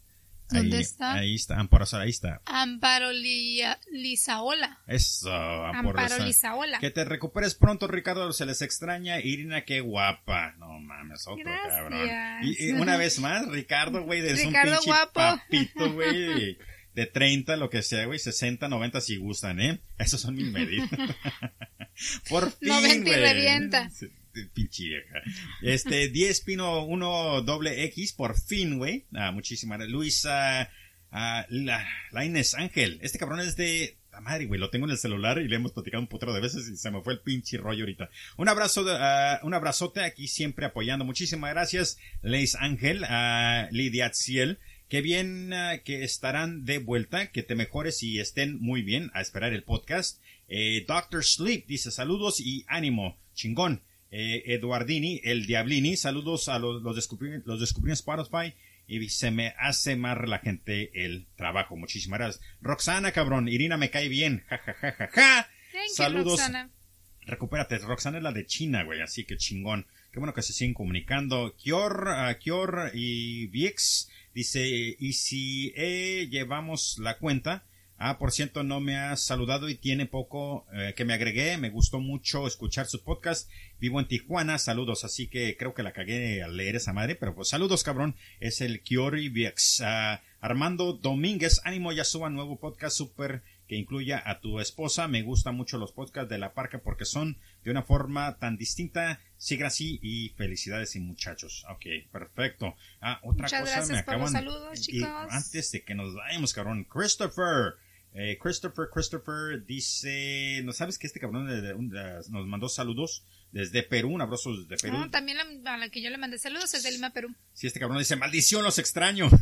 ¿Dónde Ahí- está? Ahí está, Amparo ahí está. Amparo Lia- Lisaola. Eso, Amparo Amparo Sola. Lisaola. Que te recuperes pronto, Ricardo. Se les extraña. Irina, qué guapa. No mames, otro Gracias. cabrón. Y, y una vez más, Ricardo, güey, es un pinche guapo. papito, güey. De 30, lo que sea, güey, 60, 90 si gustan, ¿eh? Esos son mis medidas. Por fin, 90 y revienta. Sí, Pinche vieja. Este, 10 Pino 1 doble X, por fin, güey. Ah, muchísimas. Luisa, ah, la, la Inés Ángel. Este cabrón es de, la madre, güey, lo tengo en el celular y le hemos platicado un putero de veces y se me fue el pinche rollo ahorita. Un abrazo, ah, un abrazote aquí siempre apoyando. Muchísimas gracias, Leis Ángel, a Lidia Ciel. Qué bien ah, que estarán de vuelta, que te mejores y estén muy bien a esperar el podcast. Eh, Doctor Sleep dice saludos y ánimo, chingón. Eh, Eduardini, el Diablini, saludos a los, los descubrí, los descubrí en Spotify y se me hace más relajante el trabajo. Muchísimas gracias. Roxana, cabrón, Irina me cae bien, ja, ja, ja, ja, ja. Thank you, Saludos. Roxana. Recupérate, Roxana es la de China, güey, así que chingón. Qué bueno que se siguen comunicando. Kior, ah, Kior y Vix dice, y si eh, llevamos la cuenta, ah, por cierto, no me ha saludado y tiene poco eh, que me agregué, me gustó mucho escuchar su podcast. Vivo en Tijuana, saludos, así que creo que la cagué al leer esa madre, pero pues saludos, cabrón. Es el Kior y Vix. Ah, Armando Domínguez, ánimo, ya suba nuevo podcast súper que incluya a tu esposa. Me gustan mucho los podcasts de la parca porque son de una forma tan distinta. Siga así y felicidades y muchachos. Ok, perfecto. Ah, otra Muchas cosa gracias me por los saludos, y chicos. antes de que nos vayamos, cabrón, Christopher. Eh, Christopher, Christopher dice, ¿no sabes que este cabrón de- de- un- de- nos mandó saludos desde Perú? Un abrazo desde Perú. No, también la- a la que yo le mandé saludos es de Lima, Perú. Si este cabrón dice, maldición, los extraño.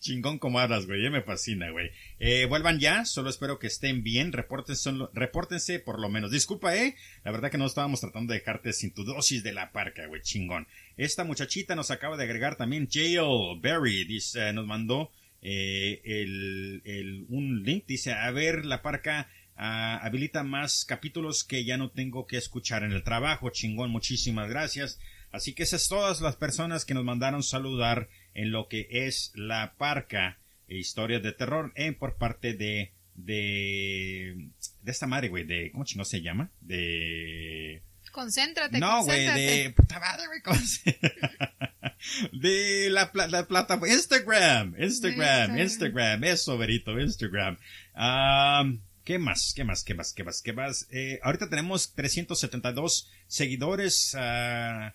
Chingón como hablas, güey. Me fascina, güey. Eh, vuelvan ya. Solo espero que estén bien. Repórtense, repórtense por lo menos. Disculpa, eh. La verdad que no estábamos tratando de dejarte sin tu dosis de la parca, güey. Chingón. Esta muchachita nos acaba de agregar también Jail Berry. Dice, nos mandó eh, el, el, un link. Dice, a ver, la parca ah, habilita más capítulos que ya no tengo que escuchar en el trabajo. Chingón, muchísimas gracias. Así que esas todas las personas que nos mandaron saludar en lo que es la parca e historias de terror en por parte de de de esta madre, güey, de ¿cómo chino se llama? De Concéntrate, No, güey, de puta madre, güey, de la, la plataforma Instagram, Instagram, Instagram, eso, verito, Instagram. ¿Qué más? ¿Qué más? ¿Qué más? ¿Qué más? ¿Qué más? Eh, ahorita tenemos 372 seguidores. Uh,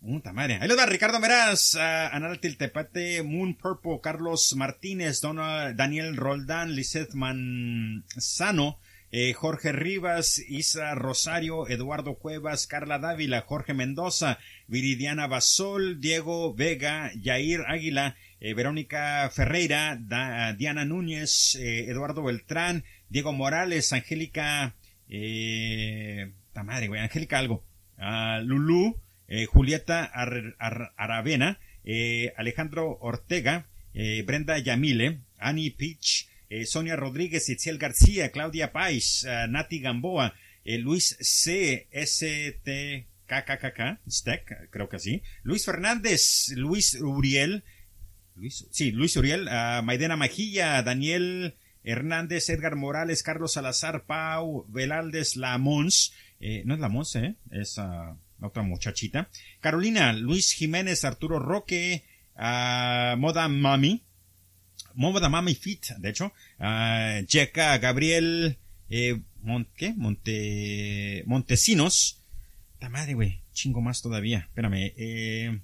Puta madre. Ahí lo da Ricardo Meraz, uh, Tepate, Moon Purple, Carlos Martínez, Dona, Daniel Roldán, Lizeth Manzano, eh, Jorge Rivas, Isa Rosario, Eduardo Cuevas, Carla Dávila, Jorge Mendoza, Viridiana Basol, Diego Vega, Yair Águila, eh, Verónica Ferreira, Diana Núñez, eh, Eduardo Beltrán, Diego Morales, Angélica, eh, madre, güey, Angélica algo, uh, Lulú, Julieta Aravena, Alejandro Ortega, Brenda Yamile, Annie Peach, Sonia Rodríguez, Itziel García, Claudia Pais, Nati Gamboa, Luis C. S. T. KKKK, Steck, creo que así, Luis Fernández, Luis Uriel, Luis, sí, Luis Uriel, Maidena Majilla, Daniel Hernández, Edgar Morales, Carlos Salazar, Pau, Velaldes, Lamons, no es Lamons, eh, es otra muchachita. Carolina, Luis Jiménez, Arturo Roque, uh, Moda Mami, Moda Mami Fit, de hecho, uh, Gabriel, eh, ¿qué? Monte, Montesinos. La madre, güey, chingo más todavía, espérame, eh,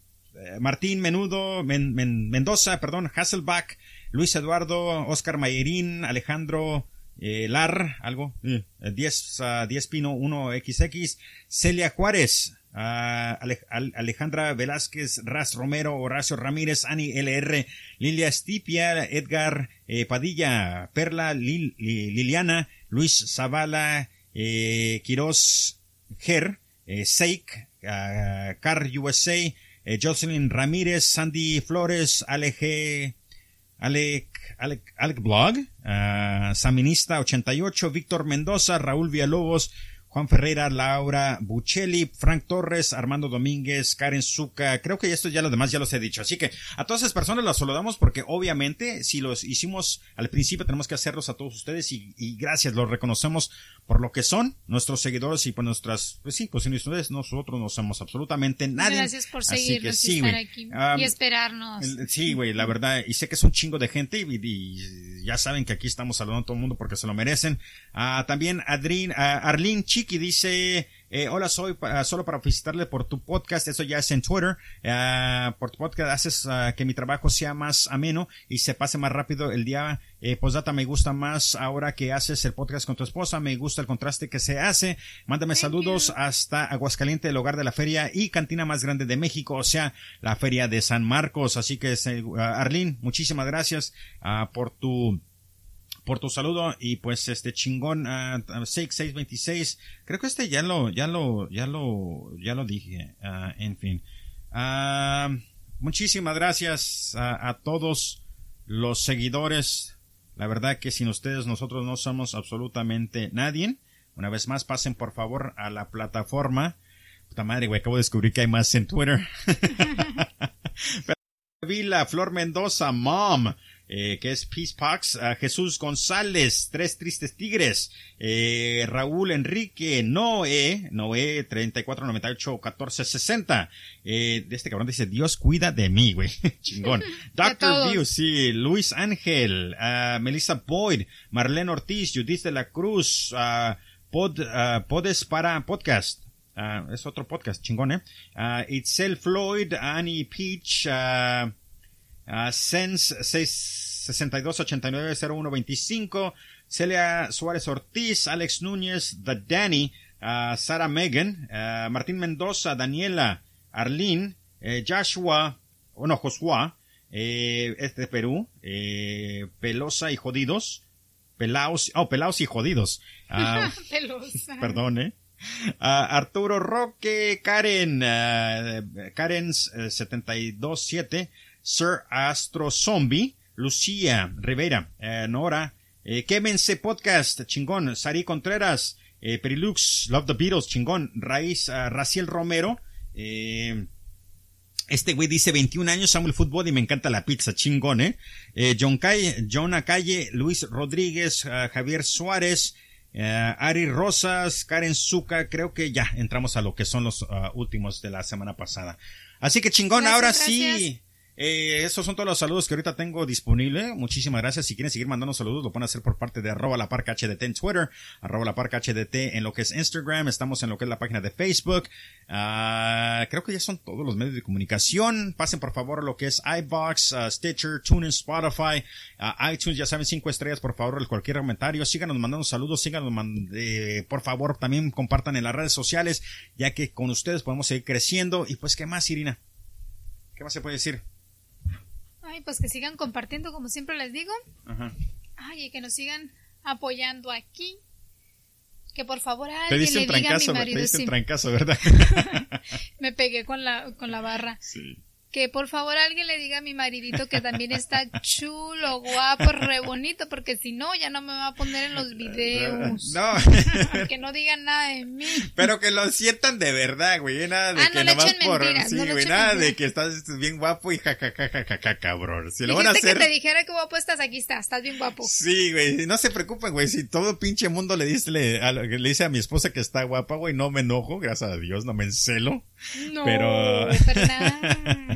Martín Menudo, Mendoza, perdón, Hasselbach, Luis Eduardo, Oscar Mayerín, Alejandro, eh, Lar, algo, 10, uh, 10 Pino 1XX, Celia Juárez, Alejandra Velázquez, Raz Romero, Horacio Ramírez, Ani LR, Lilia Stipia, Edgar eh, Padilla, Perla Liliana, Luis Zavala, eh, Quiroz Ger, eh, Seik, Car USA, Jocelyn Ramírez, Sandy Flores, Alej, Alec, Alec, Alec Blog, Saminista 88, Víctor Mendoza, Raúl Villalobos, Juan Ferreira, Laura Buccelli, Frank Torres, Armando Domínguez, Karen Zuca, creo que esto ya lo demás ya los he dicho. Así que a todas esas personas las saludamos porque obviamente si los hicimos al principio tenemos que hacerlos a todos ustedes y, gracias, los reconocemos por lo que son nuestros seguidores y por nuestras, pues sí, pues ustedes nosotros no somos absolutamente nadie. Gracias por seguirnos y estar aquí y esperarnos. sí, güey, la verdad, y sé que es un chingo de gente y, ya saben que aquí estamos saludando a todo el mundo porque se lo merecen. Ah, también Adrin, ah, Arlene Chico y dice, eh, hola, soy solo para felicitarle por tu podcast, eso ya es en Twitter, uh, por tu podcast haces uh, que mi trabajo sea más ameno y se pase más rápido el día. Eh, posdata, me gusta más ahora que haces el podcast con tu esposa, me gusta el contraste que se hace. Mándame saludos hasta Aguascaliente, el hogar de la feria y cantina más grande de México, o sea, la feria de San Marcos. Así que, uh, Arlene, muchísimas gracias por tu por tu saludo y pues este chingón uh, 6626 creo que este ya lo ya lo ya lo ya lo dije uh, en fin. Muchísimas gracias a, a, todos los seguidores. La verdad que sin ustedes nosotros no somos absolutamente nadie. Una vez más pasen por favor a la plataforma. Puta madre güey acabo de descubrir que hay más en Twitter. Vila Flor Mendoza Mom eh, que es Peace Pax, Jesús González, Tres Tristes Tigres, eh, Raúl Enrique, Noé, Noé 3498 1460. Eh, este cabrón dice, Dios cuida de mí, güey. Chingón. Doctor View, sí, Luis Ángel, uh, Melissa Boyd, Marlene Ortiz, Judith de la Cruz, uh, Pod, uh, Podes para Podcast. Uh, es otro podcast, chingón, eh. Itzel Floyd, Annie Peach, uh, Uh, Sense 62890125, Celia Suárez Ortiz, Alex Núñez, The Danny, uh, Sara Megan, uh, Martín Mendoza, Daniela, Arlene, eh, Joshua, o no, Joshua, eh, este de Perú, eh, Pelosa y Jodidos, Pelaos, oh, Pelaos y Jodidos. Ah, Pelosa. perdón, eh. Ah, Arturo Roque, Karen, ah, Karen eh, 727, Sir Astro Zombie, Lucía Rivera, eh, Nora, eh, Kevin C. Podcast, chingón, Sari Contreras, eh, Perilux, Love the Beatles, chingón, Raíz, ah, Raciel Romero, eh, este güey dice 21 años, amo el fútbol y me encanta la pizza, chingón, eh. eh John Calle, John Acalle, Luis Rodríguez, ah, Javier Suárez, eh, Ari Rosas, Karen Zuca, creo que ya entramos a lo que son los últimos de la semana pasada. Así que chingón, Gracias, ahora gracias. sí. Eh, esos son todos los saludos que ahorita tengo disponible. Muchísimas gracias. Si quieren seguir mandando saludos, lo pueden hacer por parte de arroba la en Twitter, arroba la parca HDT en lo que es Instagram. Estamos en lo que es la página de Facebook. Ah, creo que ya son todos los medios de comunicación. Pasen por favor lo que es iBox, ah, Stitcher, TuneIn, Spotify, ah, iTunes. Ya saben, cinco estrellas por favor. Cualquier comentario. Síganos mandando saludos. Síganos mand- eh, por favor. También compartan en las redes sociales, ya que con ustedes podemos seguir creciendo. Y pues, ¿qué más, Irina? ¿Qué más se puede decir? Ay, pues que sigan compartiendo, como siempre les digo. Ajá. Ay, y que nos sigan apoyando aquí. Que por favor alguien le diga a mi trancazo, te marido diste sí, trancazo, ¿verdad? me pegué con la con la barra. Sí. Que por favor alguien le diga a mi maridito que también está chulo, guapo, re bonito, porque si no ya no me va a poner en los videos. No, Que no digan nada de mí. pero que lo sientan de verdad, güey. Nada de Ah, que no le nomás echen por. mentiras, sí, no güey. Nada de que estás bien guapo y jajajajaja, cabrón. Si lo van a hacer. que te dijera que guapo estás, aquí estás, estás bien guapo. Sí, güey, no se preocupen, güey, si todo pinche mundo le dice, le, a, le dice a mi esposa que está guapa, güey, no me enojo, gracias a Dios, no me encelo. No, Pero-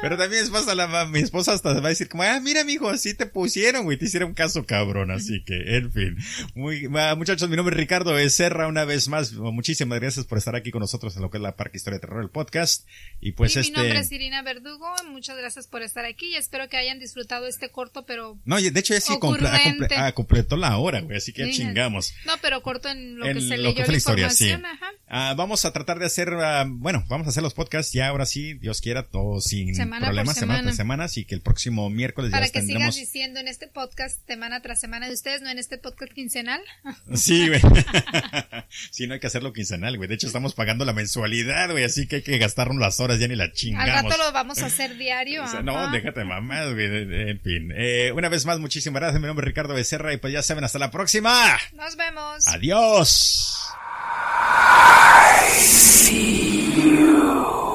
Pero también mi esposa, la, mi esposa hasta va a decir como, ah, mira, mijo, así te pusieron, güey, te hicieron caso, cabrón, así que, en fin. Muy, muchachos, mi nombre es Ricardo Becerra, una vez más, muchísimas gracias por estar aquí con nosotros en lo que es la Parque Historia de Terror, el podcast. Y pues y este... mi nombre es Irina Verdugo, muchas gracias por estar aquí y espero que hayan disfrutado este corto, pero... No, de hecho ya sí comple- ah, comple- ah, completó la hora, güey, así que Sí. chingamos. No, pero corto en lo En que se lo leyó que la fue la historia, sí. ajá. Ah, vamos a tratar de hacer, ah, bueno, vamos a hacer los podcasts ya ahora sí, Dios quiera, todo sin Semana por problemas, semana semana. tras semana, así que el próximo miércoles Para ya que tendremos. sigas diciendo en este podcast semana tras semana de ustedes, no en este podcast quincenal. Sí, güey. sí, no hay que hacerlo quincenal, güey. De hecho, estamos pagando la mensualidad, güey, así que hay que gastarnos las horas, ya ni la Al chingamos. rato lo vamos a hacer diario. O sea, ajá. no, déjate mamás, güey. En fin. Eh, una vez más, muchísimas gracias. Mi nombre es Ricardo Becerra y pues ya saben, hasta la próxima. Nos vemos. Adiós. See you.